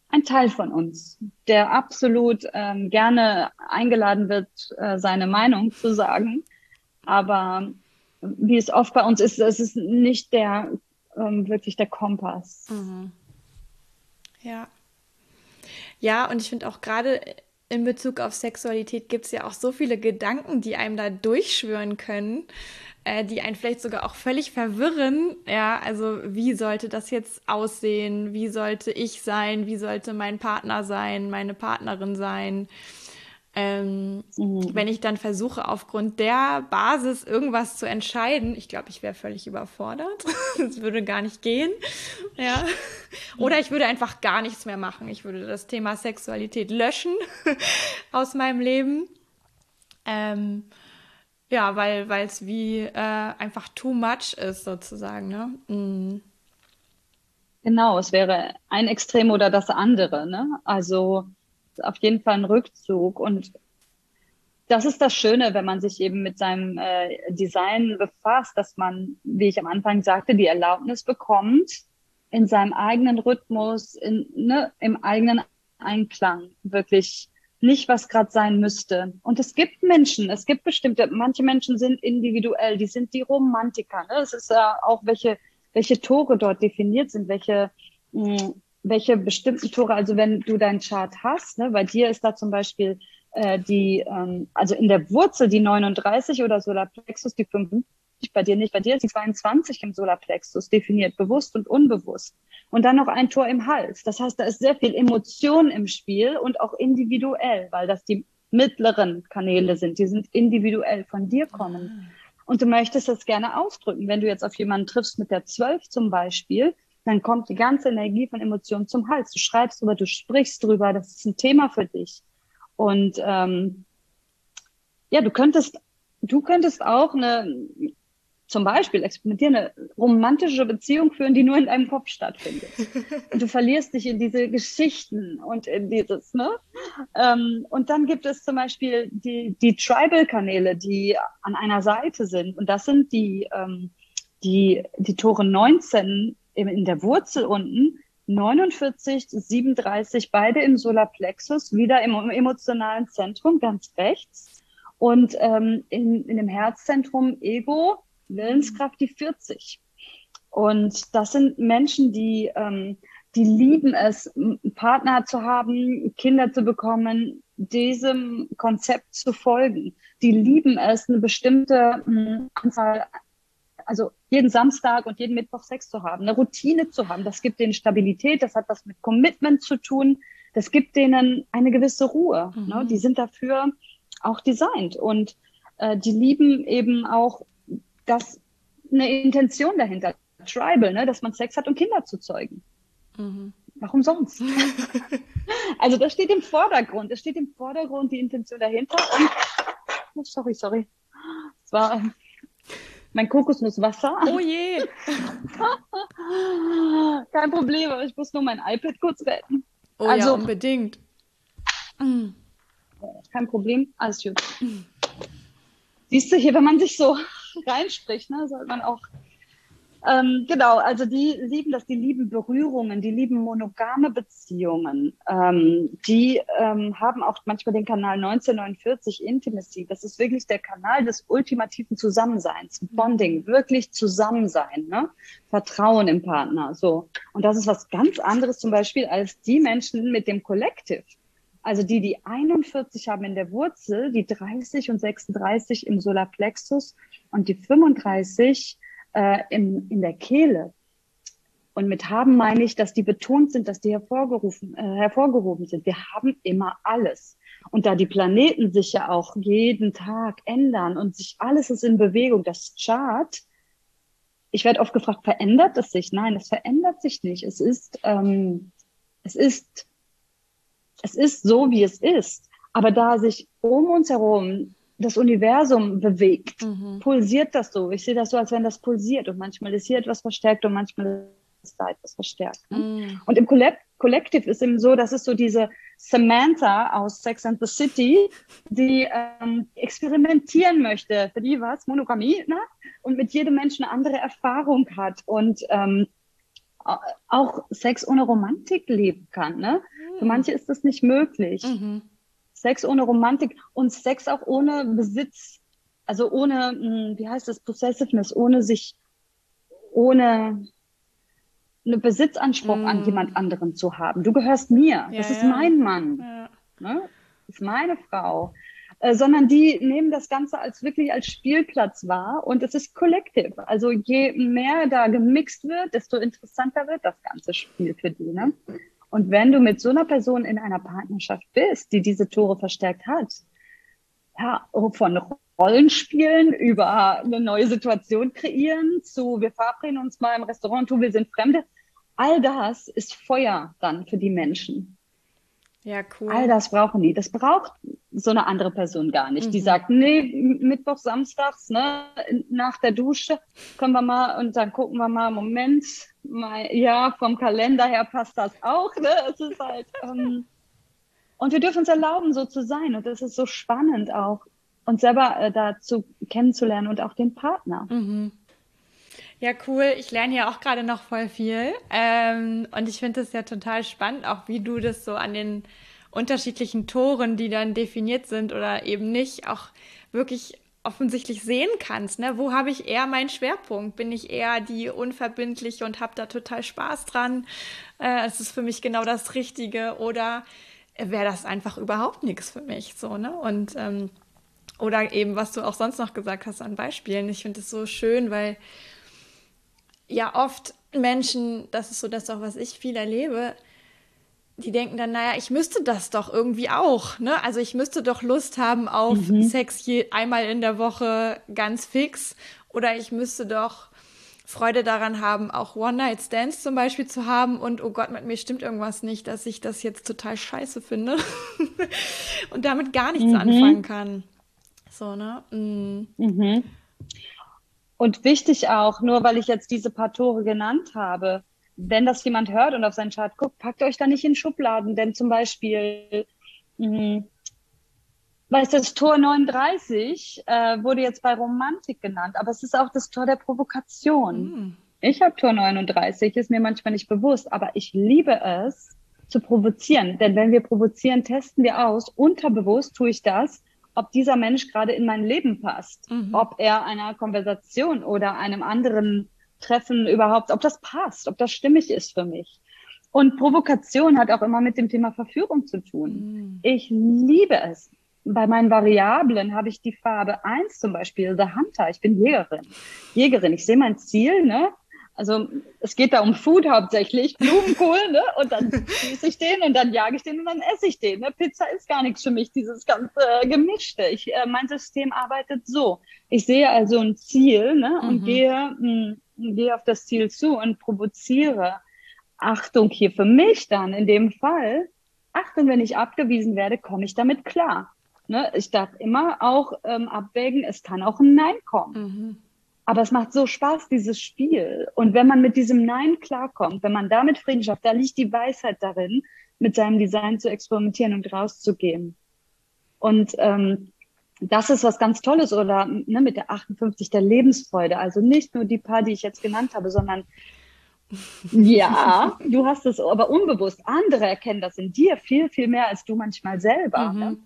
ein Teil von uns, der absolut ähm, gerne eingeladen wird, äh, seine Meinung zu sagen. Aber wie es oft bei uns ist, es ist nicht der ähm, wirklich der Kompass. Mhm. Ja. Ja, und ich finde auch gerade in Bezug auf Sexualität gibt es ja auch so viele Gedanken, die einem da durchschwören können, äh, die einen vielleicht sogar auch völlig verwirren. Ja, also wie sollte das jetzt aussehen? Wie sollte ich sein? Wie sollte mein Partner sein? Meine Partnerin sein? Ähm, mhm. Wenn ich dann versuche, aufgrund der Basis irgendwas zu entscheiden, ich glaube, ich wäre völlig überfordert. das würde gar nicht gehen. Ja. Oder ich würde einfach gar nichts mehr machen. Ich würde das Thema Sexualität löschen aus meinem Leben. Ähm, ja, weil es wie äh, einfach too much ist, sozusagen. Ne? Mhm. Genau, es wäre ein Extrem oder das andere. Ne? Also auf jeden Fall ein Rückzug. Und das ist das Schöne, wenn man sich eben mit seinem äh, Design befasst, dass man, wie ich am Anfang sagte, die Erlaubnis bekommt, in seinem eigenen Rhythmus, in, ne, im eigenen Einklang wirklich nicht, was gerade sein müsste. Und es gibt Menschen, es gibt bestimmte, manche Menschen sind individuell, die sind die Romantiker. Ne? Es ist ja auch, welche, welche Tore dort definiert sind, welche mh, hm, welche bestimmten Tore, also wenn du deinen Chart hast, ne, bei dir ist da zum Beispiel äh, die, ähm, also in der Wurzel die 39 oder Solarplexus, die 55, bei dir nicht, bei dir ist die 22 im Solarplexus definiert, bewusst und unbewusst. Und dann noch ein Tor im Hals. Das heißt, da ist sehr viel Emotion im Spiel und auch individuell, weil das die mittleren Kanäle sind, die sind individuell von dir kommen. Ah. Und du möchtest das gerne ausdrücken. Wenn du jetzt auf jemanden triffst mit der 12 zum Beispiel, dann kommt die ganze Energie von Emotionen zum Hals. Du schreibst drüber, du sprichst drüber, das ist ein Thema für dich. Und ähm, ja, du könntest, du könntest auch eine, zum Beispiel experimentieren, eine romantische Beziehung führen, die nur in deinem Kopf stattfindet. Und du verlierst dich in diese Geschichten und in dieses, ne? Ähm, und dann gibt es zum Beispiel die, die Tribal-Kanäle, die an einer Seite sind. Und das sind die, ähm, die, die Tore 19 in der Wurzel unten, 49, 37, beide im Solarplexus, wieder im emotionalen Zentrum, ganz rechts. Und ähm, in, in dem Herzzentrum Ego, Willenskraft, die 40. Und das sind Menschen, die, ähm, die lieben es, einen Partner zu haben, Kinder zu bekommen, diesem Konzept zu folgen. Die lieben es, eine bestimmte Anzahl also jeden Samstag und jeden Mittwoch Sex zu haben, eine Routine zu haben. Das gibt denen Stabilität, das hat was mit Commitment zu tun, das gibt denen eine gewisse Ruhe. Ne? Mhm. Ne? Die sind dafür auch designt und äh, die lieben eben auch das eine Intention dahinter, Tribal, ne? dass man Sex hat, um Kinder zu zeugen. Mhm. Warum sonst? also das steht im Vordergrund. Es steht im Vordergrund die Intention dahinter. Und oh, sorry, sorry. Es war mein Kokosnusswasser. Oh je. Kein Problem, aber ich muss nur mein iPad kurz retten. Oh also, ja, unbedingt. Kein Problem, alles gut. Siehst du hier, wenn man sich so reinspricht, ne, sollte man auch ähm, genau, also die lieben das, die lieben Berührungen, die lieben monogame Beziehungen. Ähm, die ähm, haben auch manchmal den Kanal 1949 Intimacy. Das ist wirklich der Kanal des ultimativen Zusammenseins, mhm. Bonding, wirklich Zusammensein, ne? Vertrauen im Partner. So. Und das ist was ganz anderes zum Beispiel als die Menschen mit dem Collective. Also die, die 41 haben in der Wurzel, die 30 und 36 im Solarplexus und die 35 äh, in, in der Kehle. Und mit haben meine ich, dass die betont sind, dass die hervorgerufen, äh, hervorgehoben sind. Wir haben immer alles. Und da die Planeten sich ja auch jeden Tag ändern und sich alles ist in Bewegung, das Chart, ich werde oft gefragt, verändert es sich? Nein, es verändert sich nicht. Es ist, ähm, es ist, es ist so, wie es ist. Aber da sich um uns herum das Universum bewegt, mhm. pulsiert das so. Ich sehe das so, als wenn das pulsiert und manchmal ist hier etwas verstärkt und manchmal ist da etwas verstärkt. Ne? Mhm. Und im Kollektiv ist eben so, das ist so diese Samantha aus Sex and the City, die ähm, experimentieren möchte. Für die was? Monogamie, ne? Und mit jedem Menschen eine andere Erfahrung hat und ähm, auch Sex ohne Romantik leben kann. Ne? Mhm. Für manche ist das nicht möglich. Sex ohne Romantik und Sex auch ohne Besitz, also ohne, hm, wie heißt das, Possessiveness, ohne sich, ohne einen Besitzanspruch mm. an jemand anderen zu haben. Du gehörst mir, ja, das ist ja. mein Mann, ja. ne? das ist meine Frau. Äh, sondern die nehmen das Ganze als wirklich als Spielplatz wahr und es ist collective. Also je mehr da gemixt wird, desto interessanter wird das ganze Spiel für die. Ne? Und wenn du mit so einer Person in einer Partnerschaft bist, die diese Tore verstärkt hat, ja, von Rollenspielen über eine neue Situation kreieren zu, wir verabreden uns mal im Restaurant, tu, wir sind Fremde. All das ist Feuer dann für die Menschen. Ja, cool. All das brauchen die. Das braucht so eine andere Person gar nicht. Mhm. Die sagt, nee, Mittwoch, Samstags, ne, nach der Dusche können wir mal und dann gucken wir mal, Moment, mal, ja, vom Kalender her passt das auch, ne? Es ist halt, ähm, und wir dürfen uns erlauben, so zu sein. Und das ist so spannend auch, uns selber äh, dazu kennenzulernen und auch den Partner. Mhm. Ja, cool. Ich lerne ja auch gerade noch voll viel. Ähm, und ich finde es ja total spannend, auch wie du das so an den unterschiedlichen Toren, die dann definiert sind oder eben nicht, auch wirklich offensichtlich sehen kannst. Ne? Wo habe ich eher meinen Schwerpunkt? Bin ich eher die unverbindliche und habe da total Spaß dran? Äh, es ist für mich genau das Richtige oder wäre das einfach überhaupt nichts für mich? So, ne? Und ähm, oder eben, was du auch sonst noch gesagt hast an Beispielen. Ich finde es so schön, weil ja oft Menschen, das ist so das auch, was ich viel erlebe, die denken dann, naja, ich müsste das doch irgendwie auch, ne? Also ich müsste doch Lust haben auf mhm. Sex je, einmal in der Woche ganz fix oder ich müsste doch Freude daran haben, auch One-Night-Stands zum Beispiel zu haben und oh Gott, mit mir stimmt irgendwas nicht, dass ich das jetzt total scheiße finde und damit gar nichts mhm. anfangen kann. So, ne? Mhm. Und wichtig auch, nur weil ich jetzt diese paar Tore genannt habe, wenn das jemand hört und auf seinen Chart guckt, packt euch da nicht in Schubladen, denn zum Beispiel, mh, weil das Tor 39 äh, wurde jetzt bei Romantik genannt, aber es ist auch das Tor der Provokation. Mhm. Ich habe Tor 39, ist mir manchmal nicht bewusst, aber ich liebe es zu provozieren. Denn wenn wir provozieren, testen wir aus, unterbewusst tue ich das, ob dieser Mensch gerade in mein Leben passt, mhm. ob er einer Konversation oder einem anderen Treffen überhaupt, ob das passt, ob das stimmig ist für mich. Und Provokation hat auch immer mit dem Thema Verführung zu tun. Mhm. Ich liebe es, bei meinen Variablen habe ich die Farbe 1 zum Beispiel, The Hunter. Ich bin Jägerin. Jägerin. Ich sehe mein Ziel, ne? Also es geht da um Food hauptsächlich, Blumenkohl, ne? Und dann schieße ich den und dann jage ich den und dann esse ich den. Ne? Pizza ist gar nichts für mich, dieses ganze äh, Gemischte. Ich, äh, mein System arbeitet so. Ich sehe also ein Ziel ne? und mhm. gehe, mh, hm, gehe auf das Ziel zu und provoziere. Achtung hier für mich dann in dem Fall. Achtung, wenn ich abgewiesen werde, komme ich damit klar. Ne? Ich darf immer auch ähm, abwägen, es kann auch ein Nein kommen. Mhm. Aber es macht so Spaß, dieses Spiel. Und wenn man mit diesem Nein klarkommt, wenn man damit Frieden schafft, da liegt die Weisheit darin, mit seinem Design zu experimentieren und rauszugehen. Und ähm, das ist was ganz Tolles oder ne, mit der 58 der Lebensfreude. Also nicht nur die paar, die ich jetzt genannt habe, sondern ja, du hast es aber unbewusst. Andere erkennen das in dir viel, viel mehr als du manchmal selber. Mhm. Ne?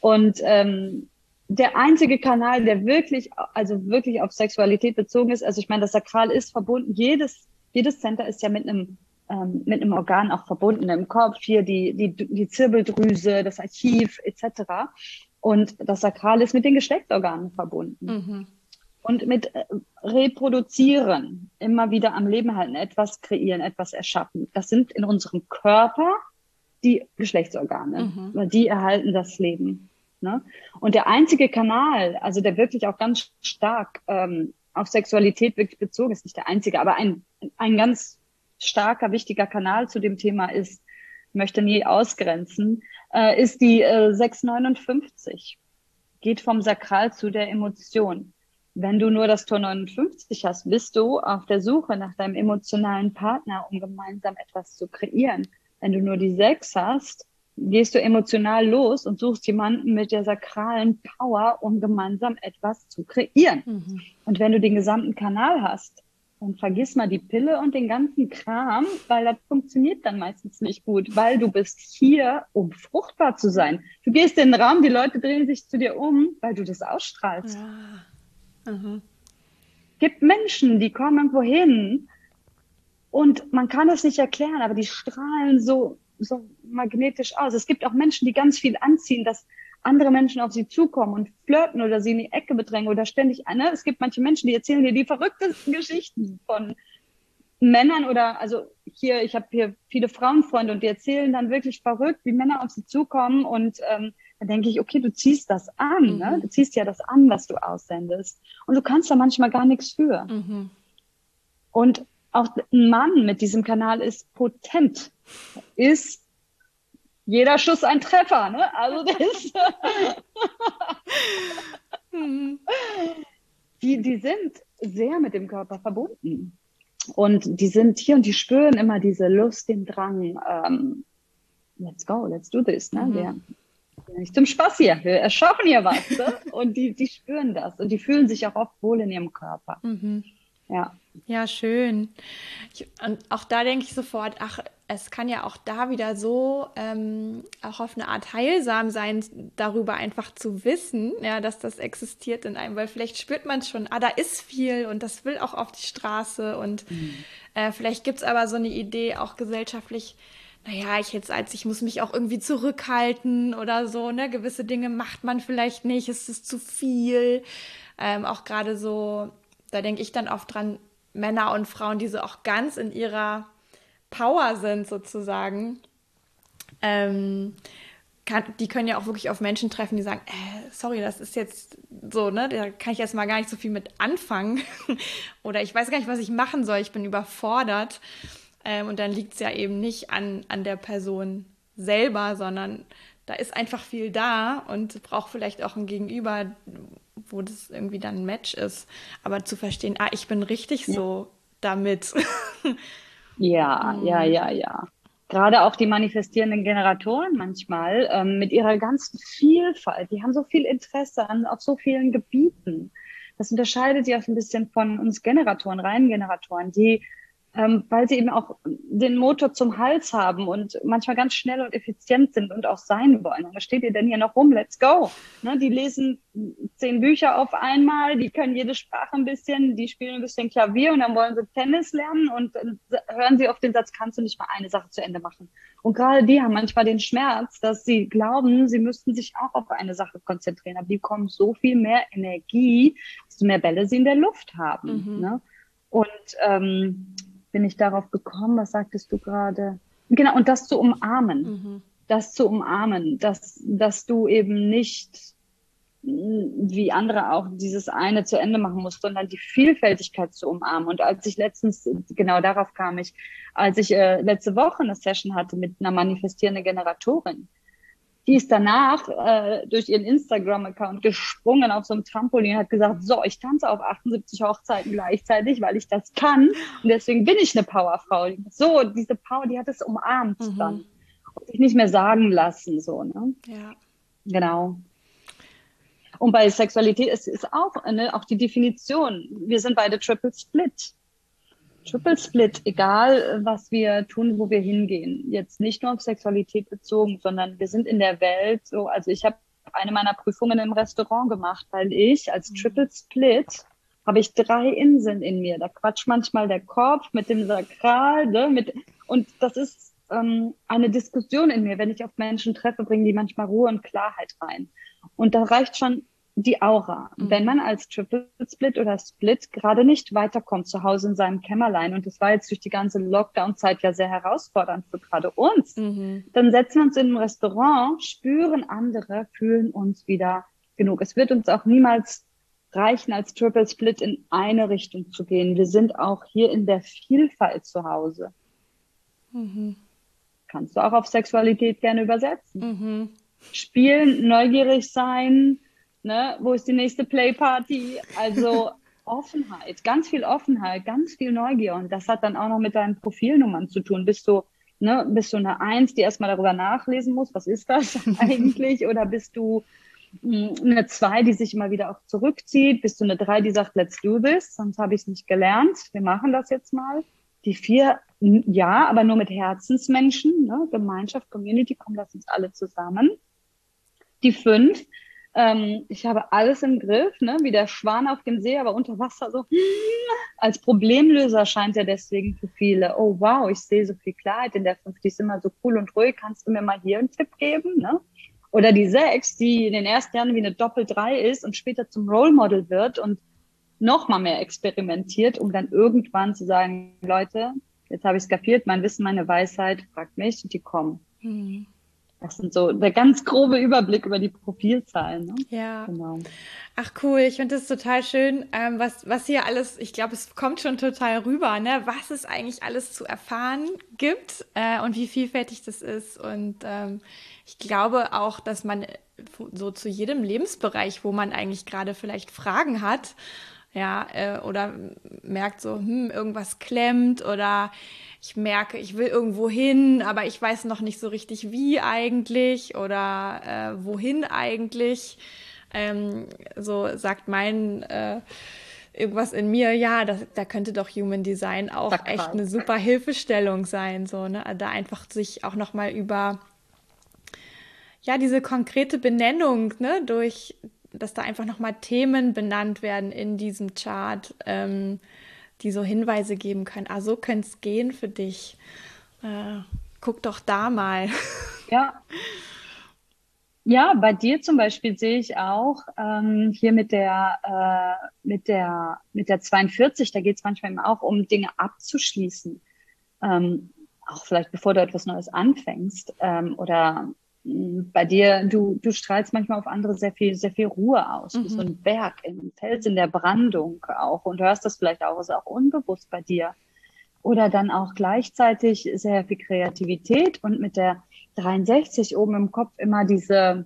Und ähm, der einzige Kanal, der wirklich, also wirklich auf Sexualität bezogen ist, also ich meine, das Sakral ist verbunden, jedes, jedes Center ist ja mit einem, ähm, mit einem Organ auch verbunden, im Kopf, hier die, die, die Zirbeldrüse, das Archiv etc. Und das Sakral ist mit den Geschlechtsorganen verbunden. Mhm. Und mit äh, reproduzieren, immer wieder am Leben halten, etwas kreieren, etwas erschaffen. Das sind in unserem Körper die Geschlechtsorgane, mhm. weil die erhalten das Leben. Ne? Und der einzige Kanal, also der wirklich auch ganz stark ähm, auf Sexualität wirklich bezogen ist, nicht der einzige, aber ein, ein ganz starker, wichtiger Kanal zu dem Thema ist, möchte nie ausgrenzen, äh, ist die äh, 659. Geht vom Sakral zu der Emotion. Wenn du nur das Tor 59 hast, bist du auf der Suche nach deinem emotionalen Partner, um gemeinsam etwas zu kreieren. Wenn du nur die 6 hast, gehst du emotional los und suchst jemanden mit der sakralen Power, um gemeinsam etwas zu kreieren. Mhm. Und wenn du den gesamten Kanal hast, dann vergiss mal die Pille und den ganzen Kram, weil das funktioniert dann meistens nicht gut, weil du bist hier, um fruchtbar zu sein. Du gehst in den Raum, die Leute drehen sich zu dir um, weil du das ausstrahlst. Ja. Mhm. Gibt Menschen, die kommen irgendwo hin und man kann es nicht erklären, aber die strahlen so so magnetisch aus. Es gibt auch Menschen, die ganz viel anziehen, dass andere Menschen auf sie zukommen und flirten oder sie in die Ecke bedrängen oder ständig, ne? Es gibt manche Menschen, die erzählen dir die verrücktesten Geschichten von Männern oder, also hier, ich habe hier viele Frauenfreunde und die erzählen dann wirklich verrückt, wie Männer auf sie zukommen und ähm, da denke ich, okay, du ziehst das an, ne? mhm. ne? Du ziehst ja das an, was du aussendest. Und du kannst da manchmal gar nichts für. Mhm. Und auch ein Mann mit diesem Kanal ist potent, ist jeder Schuss ein Treffer, ne? Also das die, die sind sehr mit dem Körper verbunden. Und die sind hier und die spüren immer diese Lust, den Drang, ähm, let's go, let's do this, ne? Mhm. Wir, nicht zum Spaß hier, wir erschaffen hier was. Ne? Und die, die spüren das und die fühlen sich auch oft wohl in ihrem Körper. Mhm. Ja. Ja, schön. Ich, und auch da denke ich sofort, ach, es kann ja auch da wieder so ähm, auch auf eine Art heilsam sein, darüber einfach zu wissen, ja, dass das existiert in einem, weil vielleicht spürt man schon, ah, da ist viel und das will auch auf die Straße und mhm. äh, vielleicht gibt es aber so eine Idee auch gesellschaftlich, naja, ich jetzt als ich muss mich auch irgendwie zurückhalten oder so, ne? Gewisse Dinge macht man vielleicht nicht, es ist zu viel. Ähm, auch gerade so da denke ich dann oft dran, Männer und Frauen, die so auch ganz in ihrer Power sind sozusagen. Ähm, kann, die können ja auch wirklich auf Menschen treffen, die sagen, äh, sorry, das ist jetzt so, ne, da kann ich erstmal gar nicht so viel mit anfangen. Oder ich weiß gar nicht, was ich machen soll, ich bin überfordert. Ähm, und dann liegt es ja eben nicht an, an der Person selber, sondern da ist einfach viel da und braucht vielleicht auch ein Gegenüber, wo das irgendwie dann ein Match ist. Aber zu verstehen, ah, ich bin richtig ja. so damit. ja, mhm. ja, ja, ja gerade auch die manifestierenden Generatoren manchmal ähm, mit ihrer ganzen Vielfalt, die haben so viel Interesse an auf so vielen Gebieten. Das unterscheidet die auch ein bisschen von uns Generatoren, reinen Generatoren, die ähm, weil sie eben auch den Motor zum Hals haben und manchmal ganz schnell und effizient sind und auch sein wollen. Und was steht ihr denn hier noch rum? Let's go. Ne, die lesen zehn Bücher auf einmal, die können jede Sprache ein bisschen, die spielen ein bisschen Klavier und dann wollen sie Tennis lernen und dann hören sie auf den Satz, kannst du nicht mal eine Sache zu Ende machen. Und gerade die haben manchmal den Schmerz, dass sie glauben, sie müssten sich auch auf eine Sache konzentrieren. Aber die bekommen so viel mehr Energie, desto mehr Bälle sie in der Luft haben. Mhm. Ne? Und ähm, bin ich darauf gekommen, was sagtest du gerade? Genau, und das zu umarmen. Mhm. Das zu umarmen, dass, dass du eben nicht wie andere auch dieses eine zu Ende machen musst, sondern die Vielfältigkeit zu umarmen. Und als ich letztens, genau darauf kam ich, als ich äh, letzte Woche eine Session hatte mit einer manifestierenden Generatorin, die ist danach äh, durch ihren Instagram-Account gesprungen auf so einem Trampolin und hat gesagt, so, ich tanze auf 78 Hochzeiten gleichzeitig, weil ich das kann. Und deswegen bin ich eine Powerfrau. So, diese Power, die hat es umarmt mhm. dann. Und sich nicht mehr sagen lassen, so, ne? Ja. Genau. Und bei Sexualität ist es auch, ne, auch die Definition. Wir sind beide Triple Split. Triple Split, egal was wir tun, wo wir hingehen. Jetzt nicht nur auf Sexualität bezogen, sondern wir sind in der Welt so, also ich habe eine meiner Prüfungen im Restaurant gemacht, weil ich als mhm. Triple Split habe ich drei Inseln in mir. Da quatscht manchmal der Kopf mit dem Sakral, ne, mit, und das ist ähm, eine Diskussion in mir. Wenn ich auf Menschen treffe, bringen die manchmal Ruhe und Klarheit rein. Und da reicht schon die Aura. Mhm. Wenn man als Triple Split oder Split gerade nicht weiterkommt zu Hause in seinem Kämmerlein, und das war jetzt durch die ganze Lockdown-Zeit ja sehr herausfordernd für gerade uns, mhm. dann setzen wir uns in ein Restaurant, spüren andere, fühlen uns wieder genug. Es wird uns auch niemals reichen, als Triple Split in eine Richtung zu gehen. Wir sind auch hier in der Vielfalt zu Hause. Mhm. Kannst du auch auf Sexualität gerne übersetzen. Mhm. Spielen, neugierig sein, ne? Wo ist die nächste Playparty? Also Offenheit, ganz viel Offenheit, ganz viel Neugier. Und das hat dann auch noch mit deinen Profilnummern zu tun. Bist du, ne, bist du eine Eins, die erstmal darüber nachlesen muss, was ist das eigentlich? Oder bist du hm, eine Zwei, die sich immer wieder auch zurückzieht? Bist du eine Drei, die sagt, let's do this? Sonst habe ich es nicht gelernt. Wir machen das jetzt mal. Die vier, ja, aber nur mit Herzensmenschen, ne? Gemeinschaft, Community, kommen das uns alle zusammen. Die fünf, ähm, ich habe alles im Griff, ne? wie der Schwan auf dem See, aber unter Wasser so. Als Problemlöser scheint er deswegen für viele. Oh wow, ich sehe so viel Klarheit in der 5, die ist immer so cool und ruhig. Kannst du mir mal hier einen Tipp geben? Ne? Oder die 6, die in den ersten Jahren wie eine Doppel-3 ist und später zum Role Model wird und noch mal mehr experimentiert, um dann irgendwann zu sagen, Leute, jetzt habe ich es kapiert, mein Wissen, meine Weisheit, fragt mich, die kommen. Mhm. Das sind so der ganz grobe Überblick über die Profilzahlen. Ne? Ja. Genau. Ach cool, ich finde das total schön, ähm, was, was hier alles, ich glaube, es kommt schon total rüber, ne? was es eigentlich alles zu erfahren gibt äh, und wie vielfältig das ist. Und ähm, ich glaube auch, dass man so zu jedem Lebensbereich, wo man eigentlich gerade vielleicht Fragen hat, ja, äh, oder merkt so, hm, irgendwas klemmt oder ich merke, ich will irgendwo hin, aber ich weiß noch nicht so richtig wie eigentlich oder äh, wohin eigentlich. Ähm, so sagt mein äh, irgendwas in mir, ja, das, da könnte doch Human Design auch Sag echt eine super Hilfestellung sein, so, ne? Da einfach sich auch nochmal über ja, diese konkrete Benennung, ne, durch dass da einfach nochmal Themen benannt werden in diesem Chart, ähm, die so Hinweise geben können. Ah, so könnte es gehen für dich. Äh, guck doch da mal. Ja. Ja, bei dir zum Beispiel sehe ich auch ähm, hier mit der äh, mit der mit der 42, da geht es manchmal auch um Dinge abzuschließen, ähm, auch vielleicht bevor du etwas Neues anfängst ähm, oder bei dir, du, du strahlst manchmal auf andere sehr viel, sehr viel Ruhe aus. Mhm. so ein Berg im Fels in der Brandung auch und hörst das vielleicht auch, ist auch unbewusst bei dir. Oder dann auch gleichzeitig sehr viel Kreativität und mit der 63 oben im Kopf immer diese,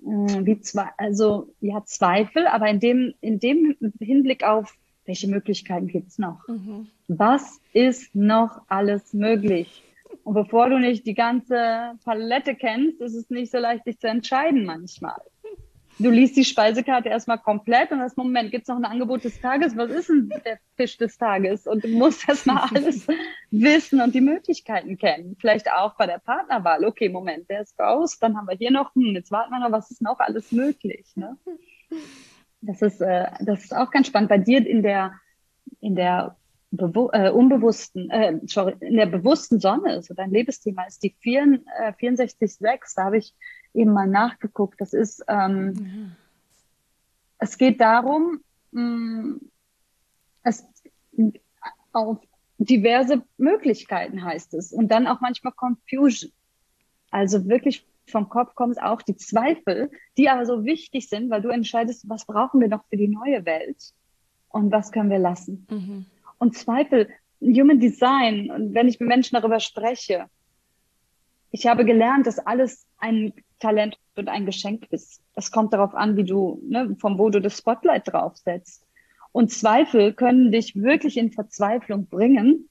mh, wie zwei, also ja, Zweifel, aber in dem, in dem Hinblick auf, welche Möglichkeiten gibt's noch? Mhm. Was ist noch alles möglich? Und bevor du nicht die ganze Palette kennst, ist es nicht so leicht, dich zu entscheiden manchmal. Du liest die Speisekarte erstmal komplett und das Moment, gibt es noch ein Angebot des Tages? Was ist denn der Fisch des Tages? Und du musst erstmal alles wissen und die Möglichkeiten kennen. Vielleicht auch bei der Partnerwahl. Okay, Moment, der ist raus. Dann haben wir hier noch, hm, jetzt warten wir noch, was ist noch alles möglich? Ne? Das ist, äh, das ist auch ganz spannend. Bei dir in der, in der äh, unbewussten, äh, sorry, in der bewussten Sonne, so dein Lebensthema ist die 4, äh, 64,6. Da habe ich eben mal nachgeguckt. Das ist, ähm, mhm. es geht darum, mh, mm, es auf diverse Möglichkeiten heißt es und dann auch manchmal Confusion. Also wirklich vom Kopf kommt auch die Zweifel, die aber so wichtig sind, weil du entscheidest, was brauchen wir noch für die neue Welt und was können wir lassen. Mhm und Zweifel, Human Design, und wenn ich mit Menschen darüber spreche, ich habe gelernt, dass alles ein Talent und ein Geschenk ist. Es kommt darauf an, wie du, ne, von wo du das Spotlight draufsetzt. Und Zweifel können dich wirklich in Verzweiflung bringen.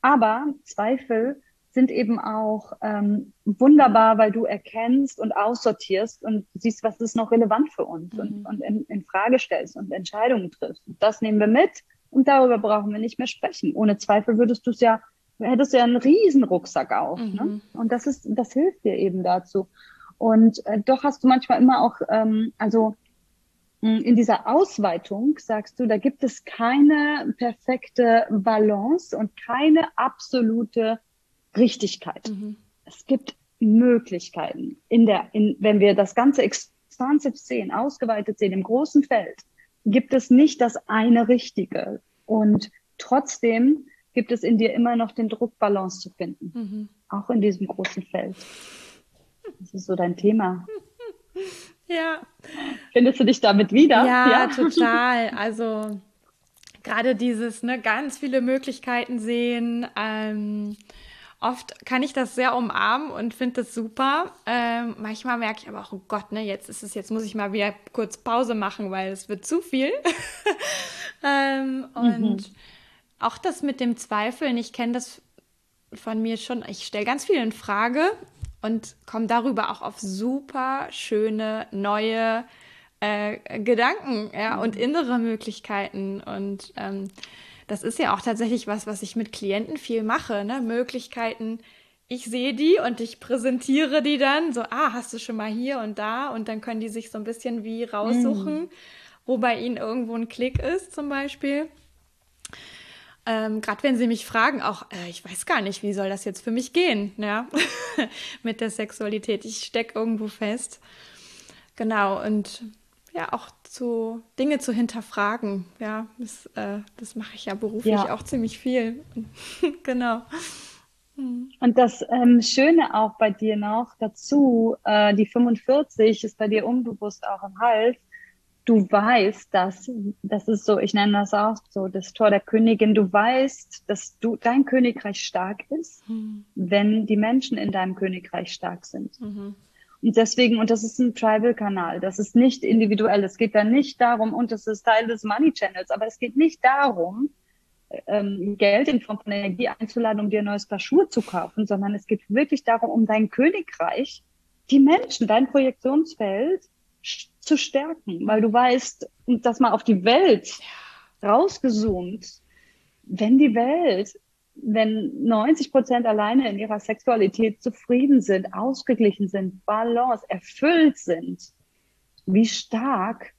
Aber Zweifel sind eben auch ähm, wunderbar, weil du erkennst und aussortierst und siehst, was ist noch relevant für uns mhm. und, und in, in Frage stellst und Entscheidungen triffst. Das nehmen wir mit und darüber brauchen wir nicht mehr sprechen. Ohne Zweifel würdest du es ja, hättest du ja einen riesen Rucksack auf. Ne? Mhm. Ne? Und das ist, das hilft dir eben dazu. Und äh, doch hast du manchmal immer auch, ähm, also hm, in dieser Ausweitung sagst du, da gibt es keine perfekte Balance und keine absolute Richtigkeit. Mhm. Es gibt Möglichkeiten in der, in, wenn wir das ganze expansiv sehen, ausgeweitet sehen, im großen Feld, gibt es nicht das eine Richtige. Und trotzdem gibt es in dir immer noch den Druck, Balance zu finden. Mhm. Auch in diesem großen Feld. Das ist so dein Thema. Ja. Findest du dich damit wieder? Ja, ja. total. Also gerade dieses, ne, ganz viele Möglichkeiten sehen, ähm, Oft kann ich das sehr umarmen und finde das super. Ähm, manchmal merke ich aber auch, oh Gott, ne, jetzt ist es, jetzt muss ich mal wieder kurz Pause machen, weil es wird zu viel. ähm, und mhm. auch das mit dem Zweifeln, ich kenne das von mir schon, ich stelle ganz viel in Frage und komme darüber auch auf super schöne, neue äh, Gedanken ja, mhm. und innere Möglichkeiten. Und ähm, das ist ja auch tatsächlich was, was ich mit Klienten viel mache, ne? Möglichkeiten. Ich sehe die und ich präsentiere die dann so, ah, hast du schon mal hier und da und dann können die sich so ein bisschen wie raussuchen, mm. wo bei ihnen irgendwo ein Klick ist zum Beispiel. Ähm, Gerade wenn sie mich fragen, auch, äh, ich weiß gar nicht, wie soll das jetzt für mich gehen, ja, mit der Sexualität. Ich stecke irgendwo fest. Genau, und ja, auch zu Dinge zu hinterfragen. Ja, das, äh, das mache ich ja beruflich ja. auch ziemlich viel. genau. Hm. Und das ähm, Schöne auch bei dir noch dazu, äh, die 45 ist bei dir unbewusst auch im Hals. Du weißt, dass das ist so, ich nenne das auch so, das Tor der Königin. Du weißt, dass du dein Königreich stark ist, mhm. wenn die Menschen in deinem Königreich stark sind. Mhm. Und deswegen, und das ist ein Tribal-Kanal, das ist nicht individuell. Es geht da nicht darum, und das ist Teil des Money Channels, aber es geht nicht darum, ähm, Geld in Form von Energie einzuladen, um dir ein neues Paar Schuhe zu kaufen, sondern es geht wirklich darum, um dein Königreich, die Menschen, dein Projektionsfeld zu stärken, weil du weißt, dass mal auf die Welt rausgezoomt, wenn die Welt wenn 90 Prozent alleine in ihrer Sexualität zufrieden sind, ausgeglichen sind, Balance, erfüllt sind, wie stark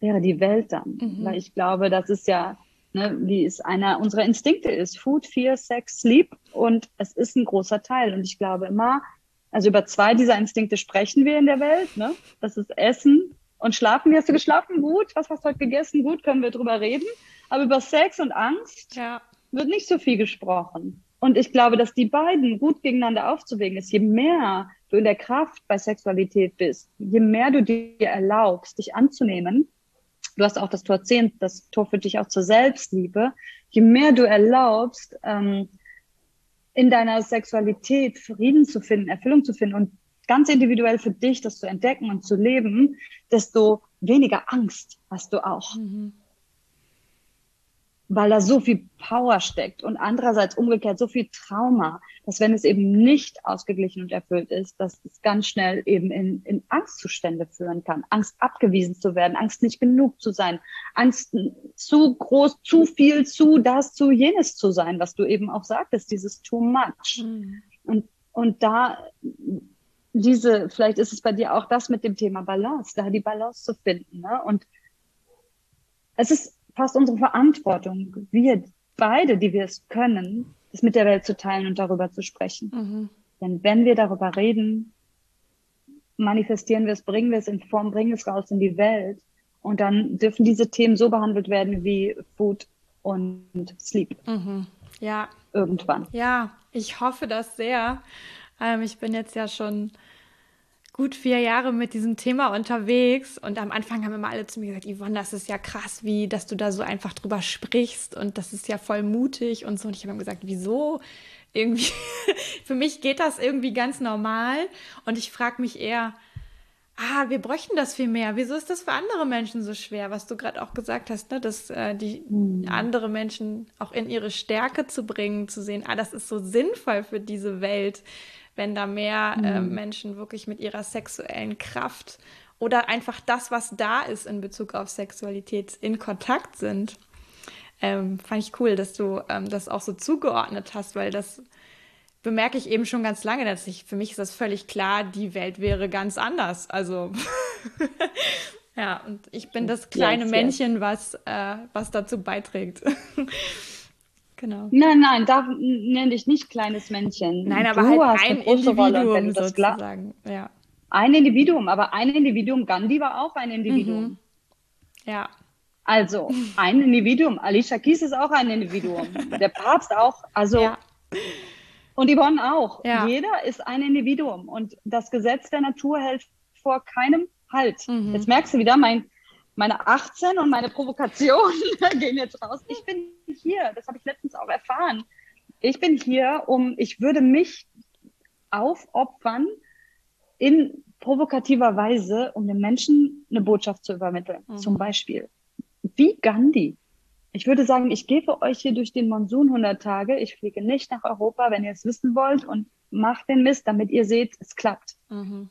wäre die Welt dann? Mhm. Weil ich glaube, das ist ja, ne, wie es einer unserer Instinkte ist. Food, Fear, Sex, Sleep. Und es ist ein großer Teil. Und ich glaube immer, also über zwei dieser Instinkte sprechen wir in der Welt. Ne? Das ist Essen und Schlafen. Wie hast du geschlafen? Gut. Was hast du heute gegessen? Gut, können wir drüber reden. Aber über Sex und Angst ja wird nicht so viel gesprochen. Und ich glaube, dass die beiden gut gegeneinander aufzuwägen ist. Je mehr du in der Kraft bei Sexualität bist, je mehr du dir erlaubst, dich anzunehmen, du hast auch das Tor 10, das Tor für dich auch zur Selbstliebe, je mehr du erlaubst, ähm, in deiner Sexualität Frieden zu finden, Erfüllung zu finden und ganz individuell für dich das zu entdecken und zu leben, desto weniger Angst hast du auch. Mhm weil da so viel Power steckt und andererseits umgekehrt so viel Trauma, dass wenn es eben nicht ausgeglichen und erfüllt ist, dass es ganz schnell eben in, in Angstzustände führen kann. Angst abgewiesen zu werden, Angst nicht genug zu sein, Angst zu groß, zu viel, zu das, zu jenes zu sein, was du eben auch sagtest, dieses too much. Mhm. Und, und da diese, vielleicht ist es bei dir auch das mit dem Thema Balance, da die Balance zu finden. Ne? Und es ist fast unsere Verantwortung, wir beide, die wir es können, das mit der Welt zu teilen und darüber zu sprechen. Mhm. Denn wenn wir darüber reden, manifestieren wir es, bringen wir es in Form, bringen es raus in die Welt. Und dann dürfen diese Themen so behandelt werden wie Food und Sleep. Mhm. Ja. Irgendwann. Ja, ich hoffe das sehr. Ähm, ich bin jetzt ja schon gut vier Jahre mit diesem Thema unterwegs und am Anfang haben immer alle zu mir gesagt, Yvonne, das ist ja krass, wie, dass du da so einfach drüber sprichst und das ist ja voll mutig und so. Und ich habe ihm gesagt, wieso? Irgendwie, für mich geht das irgendwie ganz normal und ich frage mich eher, ah, wir bräuchten das viel mehr. Wieso ist das für andere Menschen so schwer, was du gerade auch gesagt hast, ne? dass äh, die mhm. andere Menschen auch in ihre Stärke zu bringen, zu sehen, ah, das ist so sinnvoll für diese Welt wenn da mehr mhm. äh, Menschen wirklich mit ihrer sexuellen Kraft oder einfach das, was da ist in Bezug auf Sexualität, in Kontakt sind. Ähm, fand ich cool, dass du ähm, das auch so zugeordnet hast, weil das bemerke ich eben schon ganz lange, dass ich, für mich ist das völlig klar, die Welt wäre ganz anders. Also ja, und ich bin das kleine yes, Männchen, yes. was, äh, was dazu beiträgt. Genau. Nein, nein, da nenne ich nicht kleines Männchen. Nein, aber du halt ein Individuum Rolle, sozusagen. Ja. Ein Individuum, aber ein Individuum. Gandhi war auch ein Individuum. Mhm. Ja. Also ein Individuum. Alicia Keys ist auch ein Individuum. Der Papst auch. Also ja. und Yvonne auch. Ja. Jeder ist ein Individuum und das Gesetz der Natur hält vor keinem Halt. Mhm. Jetzt merkst du wieder, mein meine 18 und meine Provokation gehen jetzt raus. Ich bin hier, das habe ich letztens auch erfahren. Ich bin hier, um, ich würde mich aufopfern in provokativer Weise, um den Menschen eine Botschaft zu übermitteln. Mhm. Zum Beispiel, wie Gandhi. Ich würde sagen, ich gebe euch hier durch den Monsun 100 Tage. Ich fliege nicht nach Europa, wenn ihr es wissen wollt und macht den Mist, damit ihr seht, es klappt. Mhm.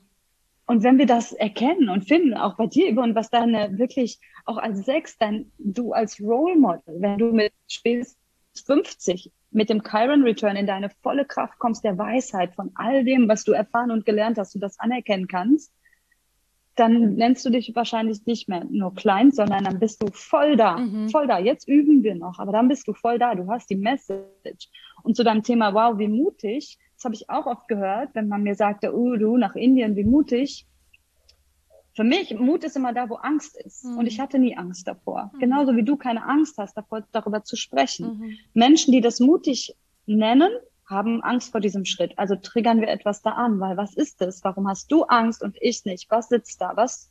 Und wenn wir das erkennen und finden, auch bei dir, Yvonne, was deine wirklich auch als Sex, dein, du als Role Model, wenn du mit spätestens 50 mit dem Chiron Return in deine volle Kraft kommst, der Weisheit von all dem, was du erfahren und gelernt hast, du das anerkennen kannst, dann nennst du dich wahrscheinlich nicht mehr nur klein, sondern dann bist du voll da, mhm. voll da. Jetzt üben wir noch, aber dann bist du voll da. Du hast die Message. Und zu deinem Thema, wow, wie mutig, das habe ich auch oft gehört, wenn man mir sagte, oh, du nach Indien, wie mutig. Für mich, Mut ist immer da, wo Angst ist. Mhm. Und ich hatte nie Angst davor. Mhm. Genauso wie du keine Angst hast, davor, darüber zu sprechen. Mhm. Menschen, die das mutig nennen, haben Angst vor diesem Schritt. Also triggern wir etwas da an, weil was ist es? Warum hast du Angst und ich nicht? Was sitzt da? Was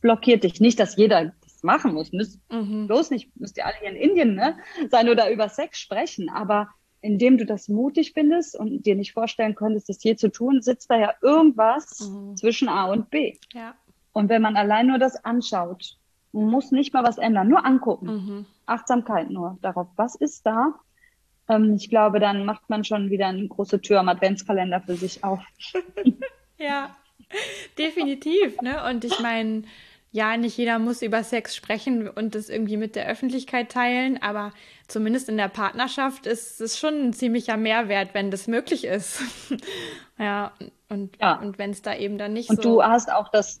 blockiert dich? Nicht, dass jeder das machen muss. Müsst, mhm. Bloß nicht, müsst ihr alle hier in Indien ne, sein oder über Sex sprechen. Aber indem du das mutig findest und dir nicht vorstellen könntest, das je zu tun, sitzt da ja irgendwas mhm. zwischen A und B. Ja. Und wenn man allein nur das anschaut, muss nicht mal was ändern, nur angucken. Mhm. Achtsamkeit nur darauf, was ist da? Ähm, ich glaube, dann macht man schon wieder eine große Tür am Adventskalender für sich auf. ja, definitiv. Ne? Und ich meine, ja, nicht jeder muss über Sex sprechen und das irgendwie mit der Öffentlichkeit teilen, aber zumindest in der Partnerschaft ist es schon ein ziemlicher Mehrwert, wenn das möglich ist. ja, und, ja. und wenn es da eben dann nicht und so. Und du hast auch das,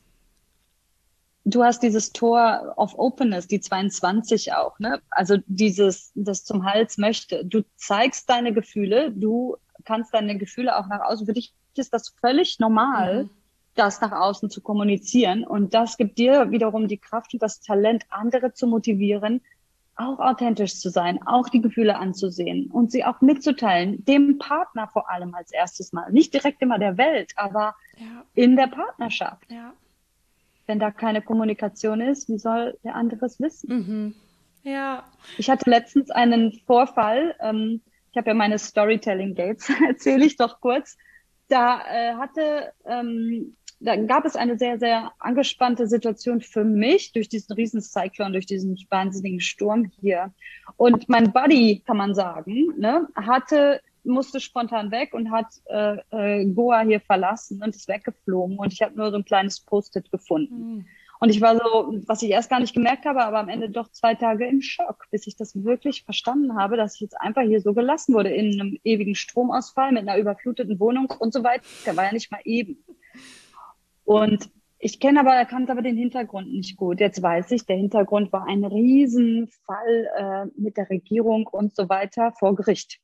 du hast dieses Tor of Openness, die 22 auch, ne? Also dieses, das zum Hals möchte. Du zeigst deine Gefühle, du kannst deine Gefühle auch nach außen. Für dich ist das völlig normal. Mhm das nach außen zu kommunizieren. Und das gibt dir wiederum die Kraft und das Talent, andere zu motivieren, auch authentisch zu sein, auch die Gefühle anzusehen und sie auch mitzuteilen, dem Partner vor allem als erstes Mal. Nicht direkt immer der Welt, aber ja. in der Partnerschaft. Ja. Wenn da keine Kommunikation ist, wie soll der andere es wissen? Mhm. Ja. Ich hatte letztens einen Vorfall, ähm, ich habe ja meine Storytelling Dates, erzähle ich doch kurz. Da äh, hatte ähm, da gab es eine sehr, sehr angespannte Situation für mich durch diesen Riesencyclone, durch diesen wahnsinnigen Sturm hier. Und mein Buddy, kann man sagen, ne, hatte, musste spontan weg und hat äh, äh, Goa hier verlassen und ist weggeflogen. Und ich habe nur so ein kleines Post-it gefunden. Mhm. Und ich war so, was ich erst gar nicht gemerkt habe, aber am Ende doch zwei Tage im Schock, bis ich das wirklich verstanden habe, dass ich jetzt einfach hier so gelassen wurde in einem ewigen Stromausfall mit einer überfluteten Wohnung und so weiter. War ja nicht mal eben. Und ich kenne aber, erkannte aber den Hintergrund nicht gut. Jetzt weiß ich, der Hintergrund war ein Riesenfall äh, mit der Regierung und so weiter vor Gericht.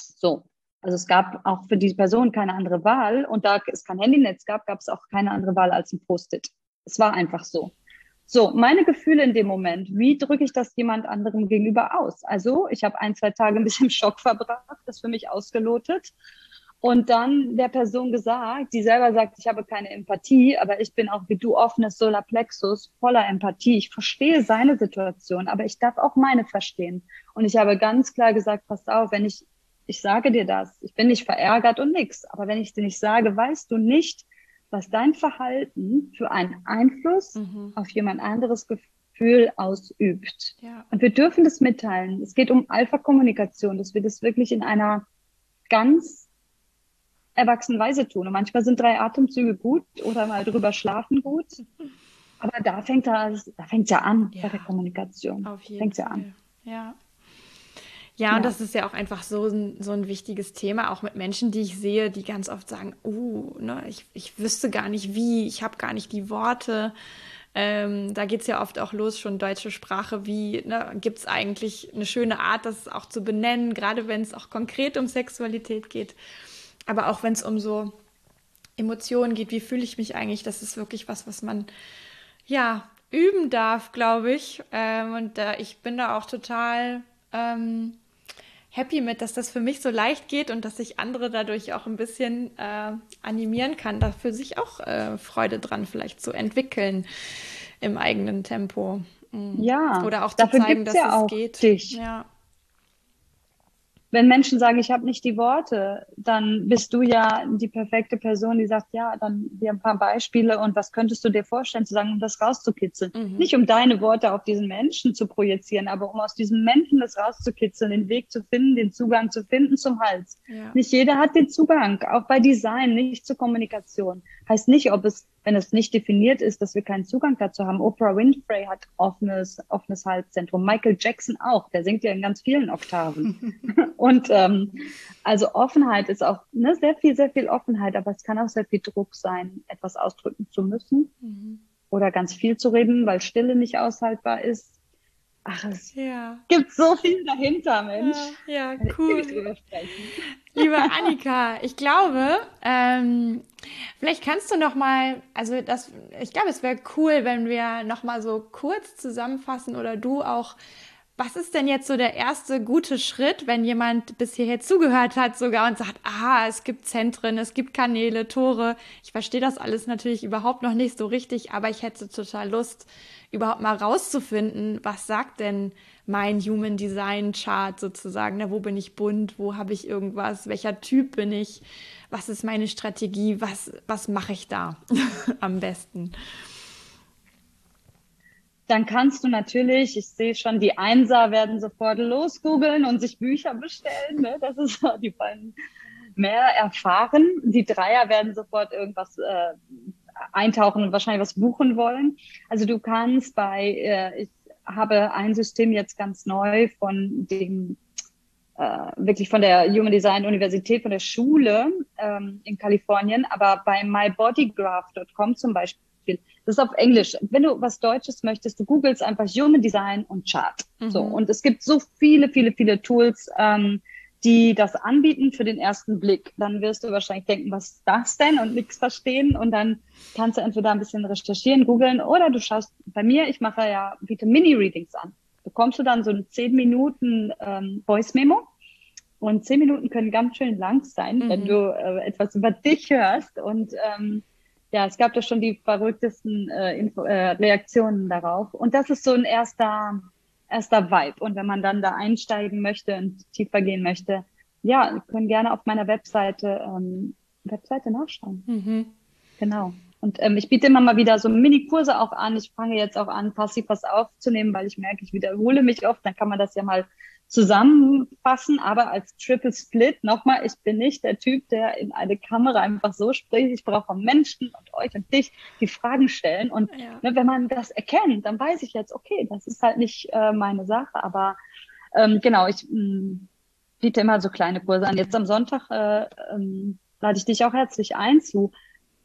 So. Also es gab auch für diese Person keine andere Wahl und da es kein Handynetz gab, gab es auch keine andere Wahl als ein Post-it. Es war einfach so. So, meine Gefühle in dem Moment, wie drücke ich das jemand anderem gegenüber aus? Also, ich habe ein, zwei Tage ein bisschen Schock verbracht, das für mich ausgelotet und dann der Person gesagt, die selber sagt, ich habe keine Empathie, aber ich bin auch wie du offenes Solarplexus voller Empathie. Ich verstehe seine Situation, aber ich darf auch meine verstehen. Und ich habe ganz klar gesagt, pass auf, wenn ich, ich sage dir das, ich bin nicht verärgert und nix, aber wenn ich dir nicht sage, weißt du nicht, was dein Verhalten für einen Einfluss mhm. auf jemand anderes Gefühl ausübt. Ja. Und wir dürfen das mitteilen. Es geht um Alpha-Kommunikation, dass wir das wirklich in einer ganz erwachsenweise tun. Und manchmal sind drei Atemzüge gut oder mal drüber schlafen gut. Aber da fängt es da fängt's ja an ja, bei der Kommunikation. Auf jeden fängt's ja an. Ja. Ja, ja, und das ist ja auch einfach so ein, so ein wichtiges Thema, auch mit Menschen, die ich sehe, die ganz oft sagen, oh, ne, ich, ich wüsste gar nicht wie, ich habe gar nicht die Worte. Ähm, da geht es ja oft auch los, schon deutsche Sprache, wie ne, gibt es eigentlich eine schöne Art, das auch zu benennen, gerade wenn es auch konkret um Sexualität geht. Aber auch wenn es um so Emotionen geht, wie fühle ich mich eigentlich, das ist wirklich was, was man ja üben darf, glaube ich. Ähm, und äh, ich bin da auch total ähm, happy mit, dass das für mich so leicht geht und dass ich andere dadurch auch ein bisschen äh, animieren kann, da für sich auch äh, Freude dran vielleicht zu entwickeln im eigenen Tempo. Mhm. Ja. Oder auch zu zeigen, dass ja es geht. Dich. Ja wenn Menschen sagen, ich habe nicht die Worte, dann bist du ja die perfekte Person, die sagt, ja, dann wir ein paar Beispiele und was könntest du dir vorstellen, zu sagen, um das rauszukitzeln. Mhm. Nicht um deine Worte auf diesen Menschen zu projizieren, aber um aus diesem Menschen das rauszukitzeln, den Weg zu finden, den Zugang zu finden zum Hals. Ja. Nicht jeder hat den Zugang, auch bei Design, nicht zur Kommunikation. Heißt nicht, ob es wenn es nicht definiert ist, dass wir keinen Zugang dazu haben. Oprah Winfrey hat offenes, offenes Halszentrum. Michael Jackson auch. Der singt ja in ganz vielen Oktaven. und ähm, also Offenheit ist auch ne, sehr viel, sehr viel Offenheit, aber es kann auch sehr viel Druck sein, etwas ausdrücken zu müssen mhm. oder ganz viel zu reden, weil Stille nicht aushaltbar ist. Ach, es ja. gibt so viel dahinter, Mensch. Ja, ja cool. Liebe Annika, ich glaube, ähm, vielleicht kannst du noch mal, also das, ich glaube, es wäre cool, wenn wir noch mal so kurz zusammenfassen oder du auch was ist denn jetzt so der erste gute Schritt, wenn jemand bis hierher zugehört hat sogar und sagt, aha, es gibt Zentren, es gibt Kanäle, Tore. Ich verstehe das alles natürlich überhaupt noch nicht so richtig, aber ich hätte total Lust, überhaupt mal rauszufinden, was sagt denn mein Human Design Chart sozusagen? Na, wo bin ich bunt? Wo habe ich irgendwas? Welcher Typ bin ich? Was ist meine Strategie? Was, was mache ich da am besten? dann kannst du natürlich, ich sehe schon, die Einser werden sofort losgoogeln und sich Bücher bestellen. Ne? Das ist die wollen mehr erfahren. Die Dreier werden sofort irgendwas äh, eintauchen und wahrscheinlich was buchen wollen. Also du kannst bei, äh, ich habe ein System jetzt ganz neu von dem äh, wirklich von der Human Design Universität, von der Schule ähm, in Kalifornien, aber bei mybodygraph.com zum Beispiel. Das ist auf Englisch. Wenn du was Deutsches möchtest, du googelst einfach Human Design und Chart. Mhm. So. Und es gibt so viele, viele, viele Tools, ähm, die das anbieten für den ersten Blick. Dann wirst du wahrscheinlich denken, was ist das denn und nichts verstehen. Und dann kannst du entweder ein bisschen recherchieren, googeln oder du schaust bei mir, ich mache ja, biete Mini-Readings an. Bekommst du dann so ein 10 Minuten ähm, Voice Memo. Und zehn Minuten können ganz schön lang sein, mhm. wenn du äh, etwas über dich hörst. Und ähm, ja, es gab da schon die verrücktesten äh, Info äh, Reaktionen darauf. Und das ist so ein erster, erster Vibe. Und wenn man dann da einsteigen möchte und tiefer gehen möchte, ja, können gerne auf meiner Webseite, ähm, Webseite nachschauen. Mhm. Genau. Und ähm, ich biete immer mal wieder so Mini-Kurse auch an. Ich fange jetzt auch an, passiv was aufzunehmen, weil ich merke, ich wiederhole mich oft. Dann kann man das ja mal zusammenfassen, aber als Triple Split nochmal, ich bin nicht der Typ, der in eine Kamera einfach so spricht. Ich brauche Menschen und euch und dich, die Fragen stellen. Und ja. ne, wenn man das erkennt, dann weiß ich jetzt, okay, das ist halt nicht äh, meine Sache. Aber ähm, genau, ich mh, mm, biete immer so kleine Kurse an. Jetzt am Sonntag äh, ähm, lade ich dich auch herzlich ein zu.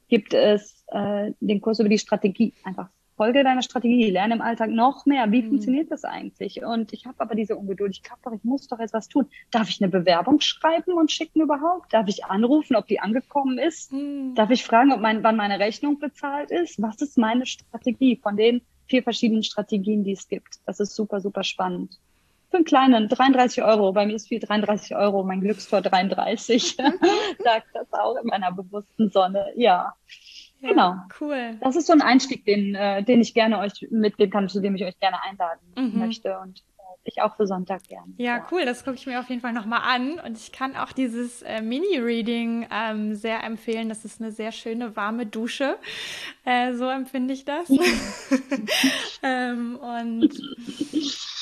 Gibt es äh, den Kurs über die Strategie einfach folge deiner Strategie, lerne im Alltag noch mehr. Wie mhm. funktioniert das eigentlich? Und ich habe aber diese Ungeduld. Ich glaube doch, ich muss doch jetzt was tun. Darf ich eine Bewerbung schreiben und schicken überhaupt? Darf ich anrufen, ob die angekommen ist? Mhm. Darf ich fragen, ob mein, wann meine Rechnung bezahlt ist? Was ist meine Strategie von den vier verschiedenen Strategien, die es gibt? Das ist super, super spannend. Für einen kleinen 33 Euro, bei mir ist viel 33 Euro, mein Glückstor 33, sagt das auch in meiner bewussten Sonne. Ja, ja, genau. Cool. Das ist so ein Einstieg, den, äh, den ich gerne euch mitgeben kann, zu dem ich euch gerne einladen mhm. möchte und äh, ich auch für Sonntag gerne. Ja, ja. cool. Das gucke ich mir auf jeden Fall nochmal an. Und ich kann auch dieses äh, Mini-Reading ähm, sehr empfehlen. Das ist eine sehr schöne, warme Dusche. Äh, so empfinde ich das. ähm, und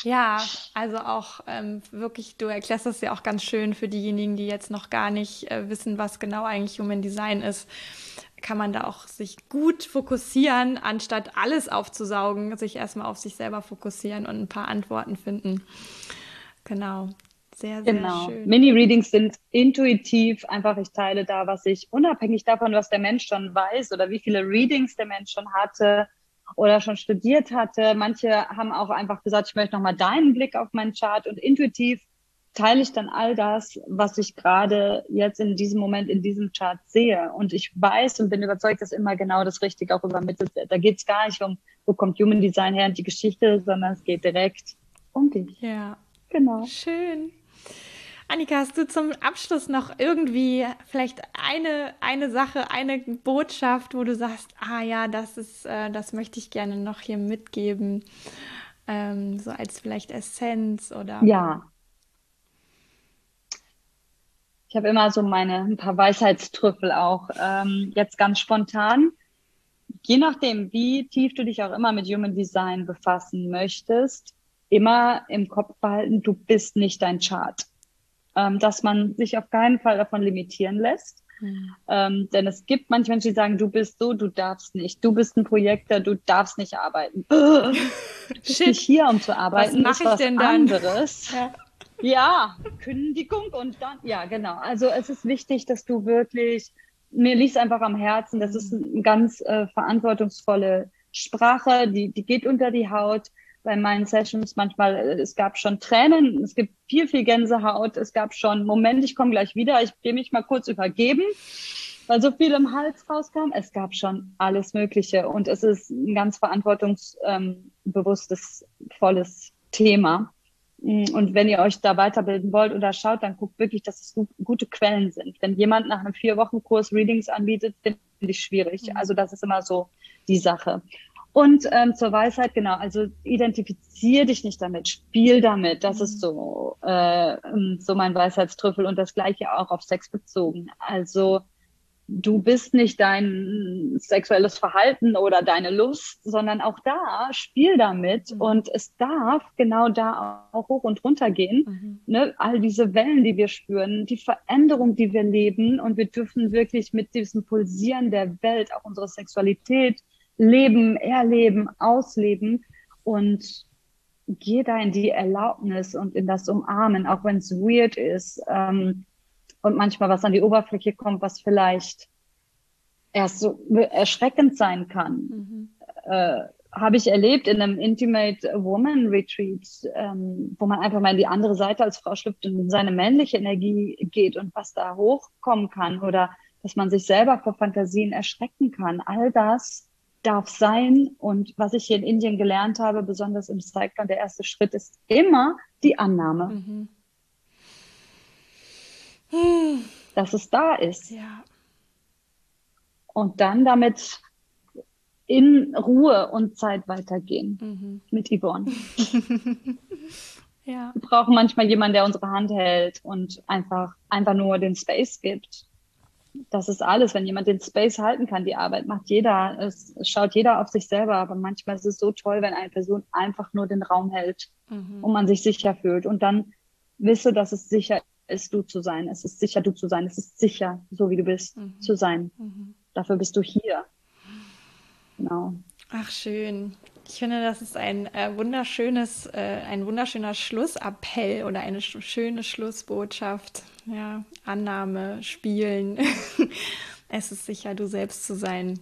ja, also auch ähm, wirklich, du erklärst das ja auch ganz schön für diejenigen, die jetzt noch gar nicht äh, wissen, was genau eigentlich Human Design ist kann man da auch sich gut fokussieren, anstatt alles aufzusaugen, sich erstmal auf sich selber fokussieren und ein paar Antworten finden. Genau. Sehr, sehr genau. schön. Mini-Readings sind intuitiv, einfach ich teile da, was ich unabhängig davon, was der Mensch schon weiß oder wie viele Readings der Mensch schon hatte oder schon studiert hatte. Manche haben auch einfach gesagt, ich möchte nochmal deinen Blick auf meinen Chart und intuitiv teile ich dann all das, was ich gerade jetzt in diesem Moment in diesem Chart sehe. Und ich weiß und bin überzeugt, dass immer genau das Richtige auch übermittelt wird. Da geht es gar nicht um, wo kommt Human Design her und die Geschichte, sondern es geht direkt um dich. Ja. Genau. Schön. Annika, hast du zum Abschluss noch irgendwie vielleicht eine, eine Sache, eine Botschaft, wo du sagst, ah ja, das ist, äh, das möchte ich gerne noch hier mitgeben, ähm, so als vielleicht Essenz oder? Ja, ich habe immer so meine ein paar Weisheitstrüffel auch. Ähm, jetzt ganz spontan. Je nachdem, wie tief du dich auch immer mit Human Design befassen möchtest, immer im Kopf behalten, du bist nicht dein Chart. Ähm, dass man sich auf keinen Fall davon limitieren lässt. Mhm. Ähm, denn es gibt manche Menschen, die sagen, du bist so, du darfst nicht. Du bist ein Projektor, du darfst nicht arbeiten. bist nicht hier, um zu arbeiten. Was mache ich denn dann? Anderes. Ja. Ja, Kündigung und dann, ja, genau. Also es ist wichtig, dass du wirklich, mir liegt einfach am Herzen, das ist eine ganz äh, verantwortungsvolle Sprache, die, die geht unter die Haut. Bei meinen Sessions manchmal, äh, es gab schon Tränen, es gibt viel, viel Gänsehaut, es gab schon, Moment, ich komme gleich wieder, ich gehe mich mal kurz übergeben, weil so viel im Hals rauskam. Es gab schon alles Mögliche und es ist ein ganz verantwortungsbewusstes, ähm, volles Thema. Mm, und wenn ihr euch da weiterbilden wollt oder schaut, dann guckt wirklich, dass es gute Quellen sind. Wenn jemand nach einem Vier-Wochen-Kurs Readings anbietet, finde ich schwierig. Mhm. Also das ist immer so die Sache. Und ähm, zur Weisheit, genau, also identifizier dich nicht damit, spiel damit. Das mhm. ist so, äh, ähm, so mein Weisheitstrüffel und das gleiche auch auf Sex bezogen. Also du bist nicht dein sexuelles Verhalten oder deine Lust, sondern auch da spiel damit mhm. und es darf genau da auch hoch und runter gehen. Mhm. Ne? All diese Wellen, die wir spüren, die Veränderung, die wir leben und wir dürfen wirklich mit diesem Pulsieren der Welt auch unsere Sexualität leben, erleben, ausleben und geh da in die Erlaubnis und in das Umarmen, auch wenn es weird ist. Ähm, und manchmal was an die Oberfläche kommt, was vielleicht erst so erschreckend sein kann. Mhm. Äh, habe ich erlebt in einem Intimate Woman Retreat, ähm, wo man einfach mal in die andere Seite als Frau schlüpft und in seine männliche Energie geht und was da hochkommen kann oder dass man sich selber vor Fantasien erschrecken kann. All das darf sein. Und was ich hier in Indien gelernt habe, besonders im Cyclone, der erste Schritt ist immer die Annahme, mhm. dass es da ist. Ja. Und dann damit in Ruhe und Zeit weitergehen mhm. mit Yvonne. ja. Wir brauchen manchmal jemanden, der unsere Hand hält und einfach, einfach nur den Space gibt. Das ist alles. Wenn jemand den Space halten kann, die Arbeit macht jeder. Es, schaut jeder auf sich selber. Aber manchmal ist es so toll, wenn eine Person einfach nur den Raum hält mhm. und man sich sicher fühlt. Und dann wisse, dass es sicher ist, du zu sein. Es ist sicher, du zu sein. Es ist sicher, so wie du bist, mhm. zu sein. Mhm. Dafür bist du hier. Genau. Ach, schön. Ich finde, das ist ein äh, wunderschönes, äh, ein wunderschöner Schlussappell oder eine sch schöne Schlussbotschaft. Ja, Annahme, Spielen. es ist sicher, du selbst zu sein.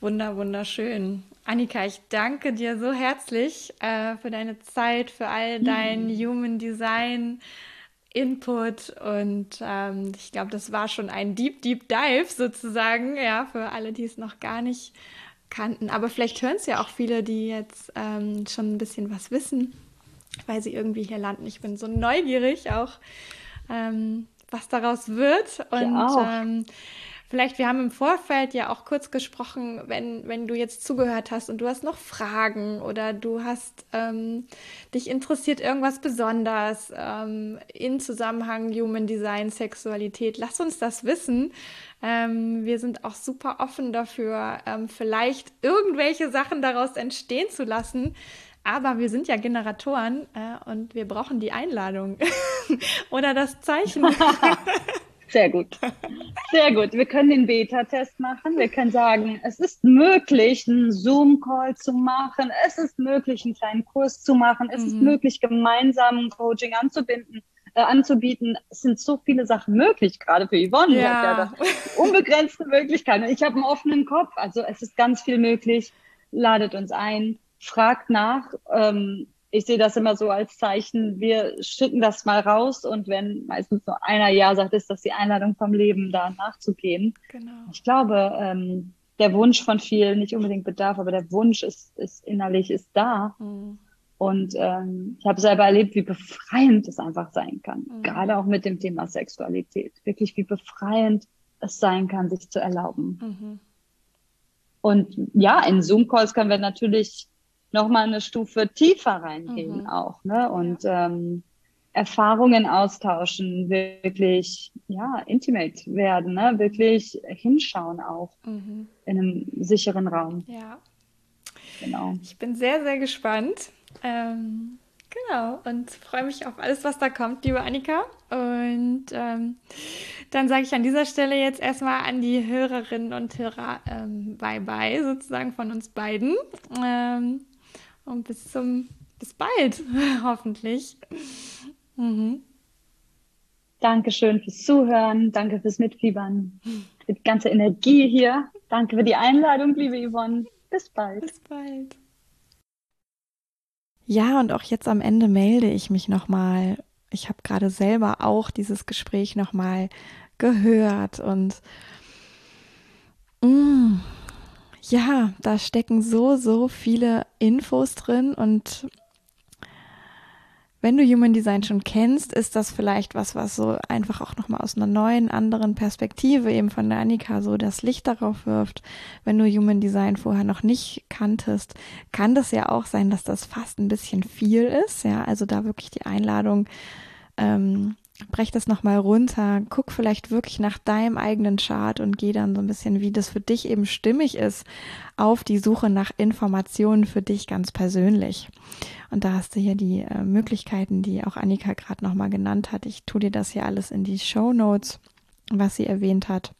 Wunder, wunderschön. Annika, ich danke dir so herzlich äh, für deine Zeit, für all dein mhm. Human Design. Input und ähm, ich glaube, das war schon ein Deep, Deep Dive sozusagen, ja, für alle, die es noch gar nicht kannten. Aber vielleicht hören es ja auch viele, die jetzt ähm, schon ein bisschen was wissen, weil sie irgendwie hier landen. Ich bin so neugierig auch, ähm, was daraus wird. Und ähm, Vielleicht, wir haben im Vorfeld ja auch kurz gesprochen, wenn, wenn du jetzt zugehört hast und du hast noch Fragen oder du hast ähm, dich interessiert irgendwas besonders ähm, in Zusammenhang Human Design, Sexualität, lass uns das wissen. Ähm, wir sind auch super offen dafür, ähm, vielleicht irgendwelche Sachen daraus entstehen zu lassen. Aber wir sind ja Generatoren äh, und wir brauchen die Einladung oder das Zeichen. Sehr gut. Sehr gut. Wir können den Beta-Test machen. Wir können sagen, es ist möglich, einen Zoom-Call zu machen. Es ist möglich, einen kleinen Kurs zu machen. Es mhm. ist möglich, gemeinsam ein Coaching anzubinden, äh, anzubieten. Es sind so viele Sachen möglich, gerade für Yvonne. Ja. ja unbegrenzte Möglichkeiten. Ich habe einen offenen Kopf. Also es ist ganz viel möglich. Ladet uns ein, fragt nach. Ähm, ich sehe das immer so als Zeichen, wir schicken das mal raus und wenn meistens nur einer Ja sagt, ist das die Einladung vom Leben, da nachzugehen. Genau. Ich glaube, ähm, der Wunsch von vielen, nicht unbedingt Bedarf, aber der Wunsch ist, ist innerlich, ist da. Mhm. Und ähm, ich habe selber erlebt, wie befreiend es einfach sein kann. Mhm. Gerade auch mit dem Thema Sexualität. Wirklich, wie befreiend es sein kann, sich zu erlauben. Mhm. Und ja, in Zoom-Calls können wir natürlich nochmal eine Stufe tiefer reingehen mhm. auch, ne? Und ja. ähm, Erfahrungen austauschen, wirklich, ja, intimate werden, ne? Wirklich hinschauen auch mhm. in einem sicheren Raum. Ja. Genau. Ich bin sehr, sehr gespannt. Ähm, genau. Und freue mich auf alles, was da kommt, liebe Annika. Und ähm, dann sage ich an dieser Stelle jetzt erstmal an die Hörerinnen und Hörer ähm, Bye-bye sozusagen von uns beiden. Und bis zum, bis bald, hoffentlich. Mhm. Dankeschön fürs Zuhören, danke fürs Mitfiebern, für die ganze Energie hier. Danke für die Einladung, liebe Yvonne. Bis bald. Bis bald. Ja, und auch jetzt am Ende melde ich mich nochmal. Ich habe gerade selber auch dieses Gespräch nochmal gehört und mh, mm, ja, da stecken so, so viele Infos drin und wenn du Human Design schon kennst, ist das vielleicht was, was so einfach auch nochmal aus einer neuen, anderen Perspektive eben von der Annika so das Licht darauf wirft. Wenn du Human Design vorher noch nicht kanntest, kann das ja auch sein, dass das fast ein bisschen viel ist. Ja, also da wirklich die Einladung, ähm, brech das nochmal runter, guck vielleicht wirklich nach deinem eigenen Chart und geh dann so ein bisschen, wie das für dich eben stimmig ist, auf die Suche nach Informationen für dich ganz persönlich. Und da hast du hier die äh, Möglichkeiten, die auch Annika gerade nochmal genannt hat. Ich tue dir das hier alles in die Show Notes, was sie erwähnt hat,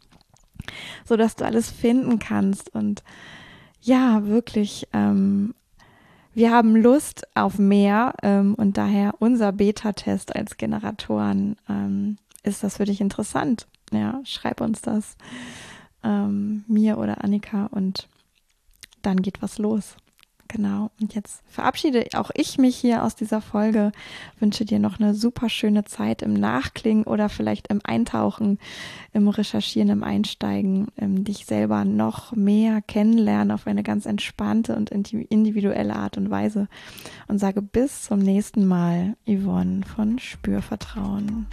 so dass du alles finden kannst und ja, wirklich ähm, wir haben Lust auf mehr ähm, und daher unser Beta-Test als Generatoren. Ähm, ist das für dich interessant? Ja, schreib uns das, ähm, mir oder Annika und dann geht was los. Genau. Und jetzt verabschiede auch ich mich hier aus dieser Folge, wünsche dir noch eine super schöne Zeit im Nachklingen oder vielleicht im Eintauchen, im Recherchieren, im Einsteigen, im dich selber noch mehr kennenlernen auf eine ganz entspannte und individuelle Art und Weise. Und sage bis zum nächsten Mal, Yvonne von Spürvertrauen.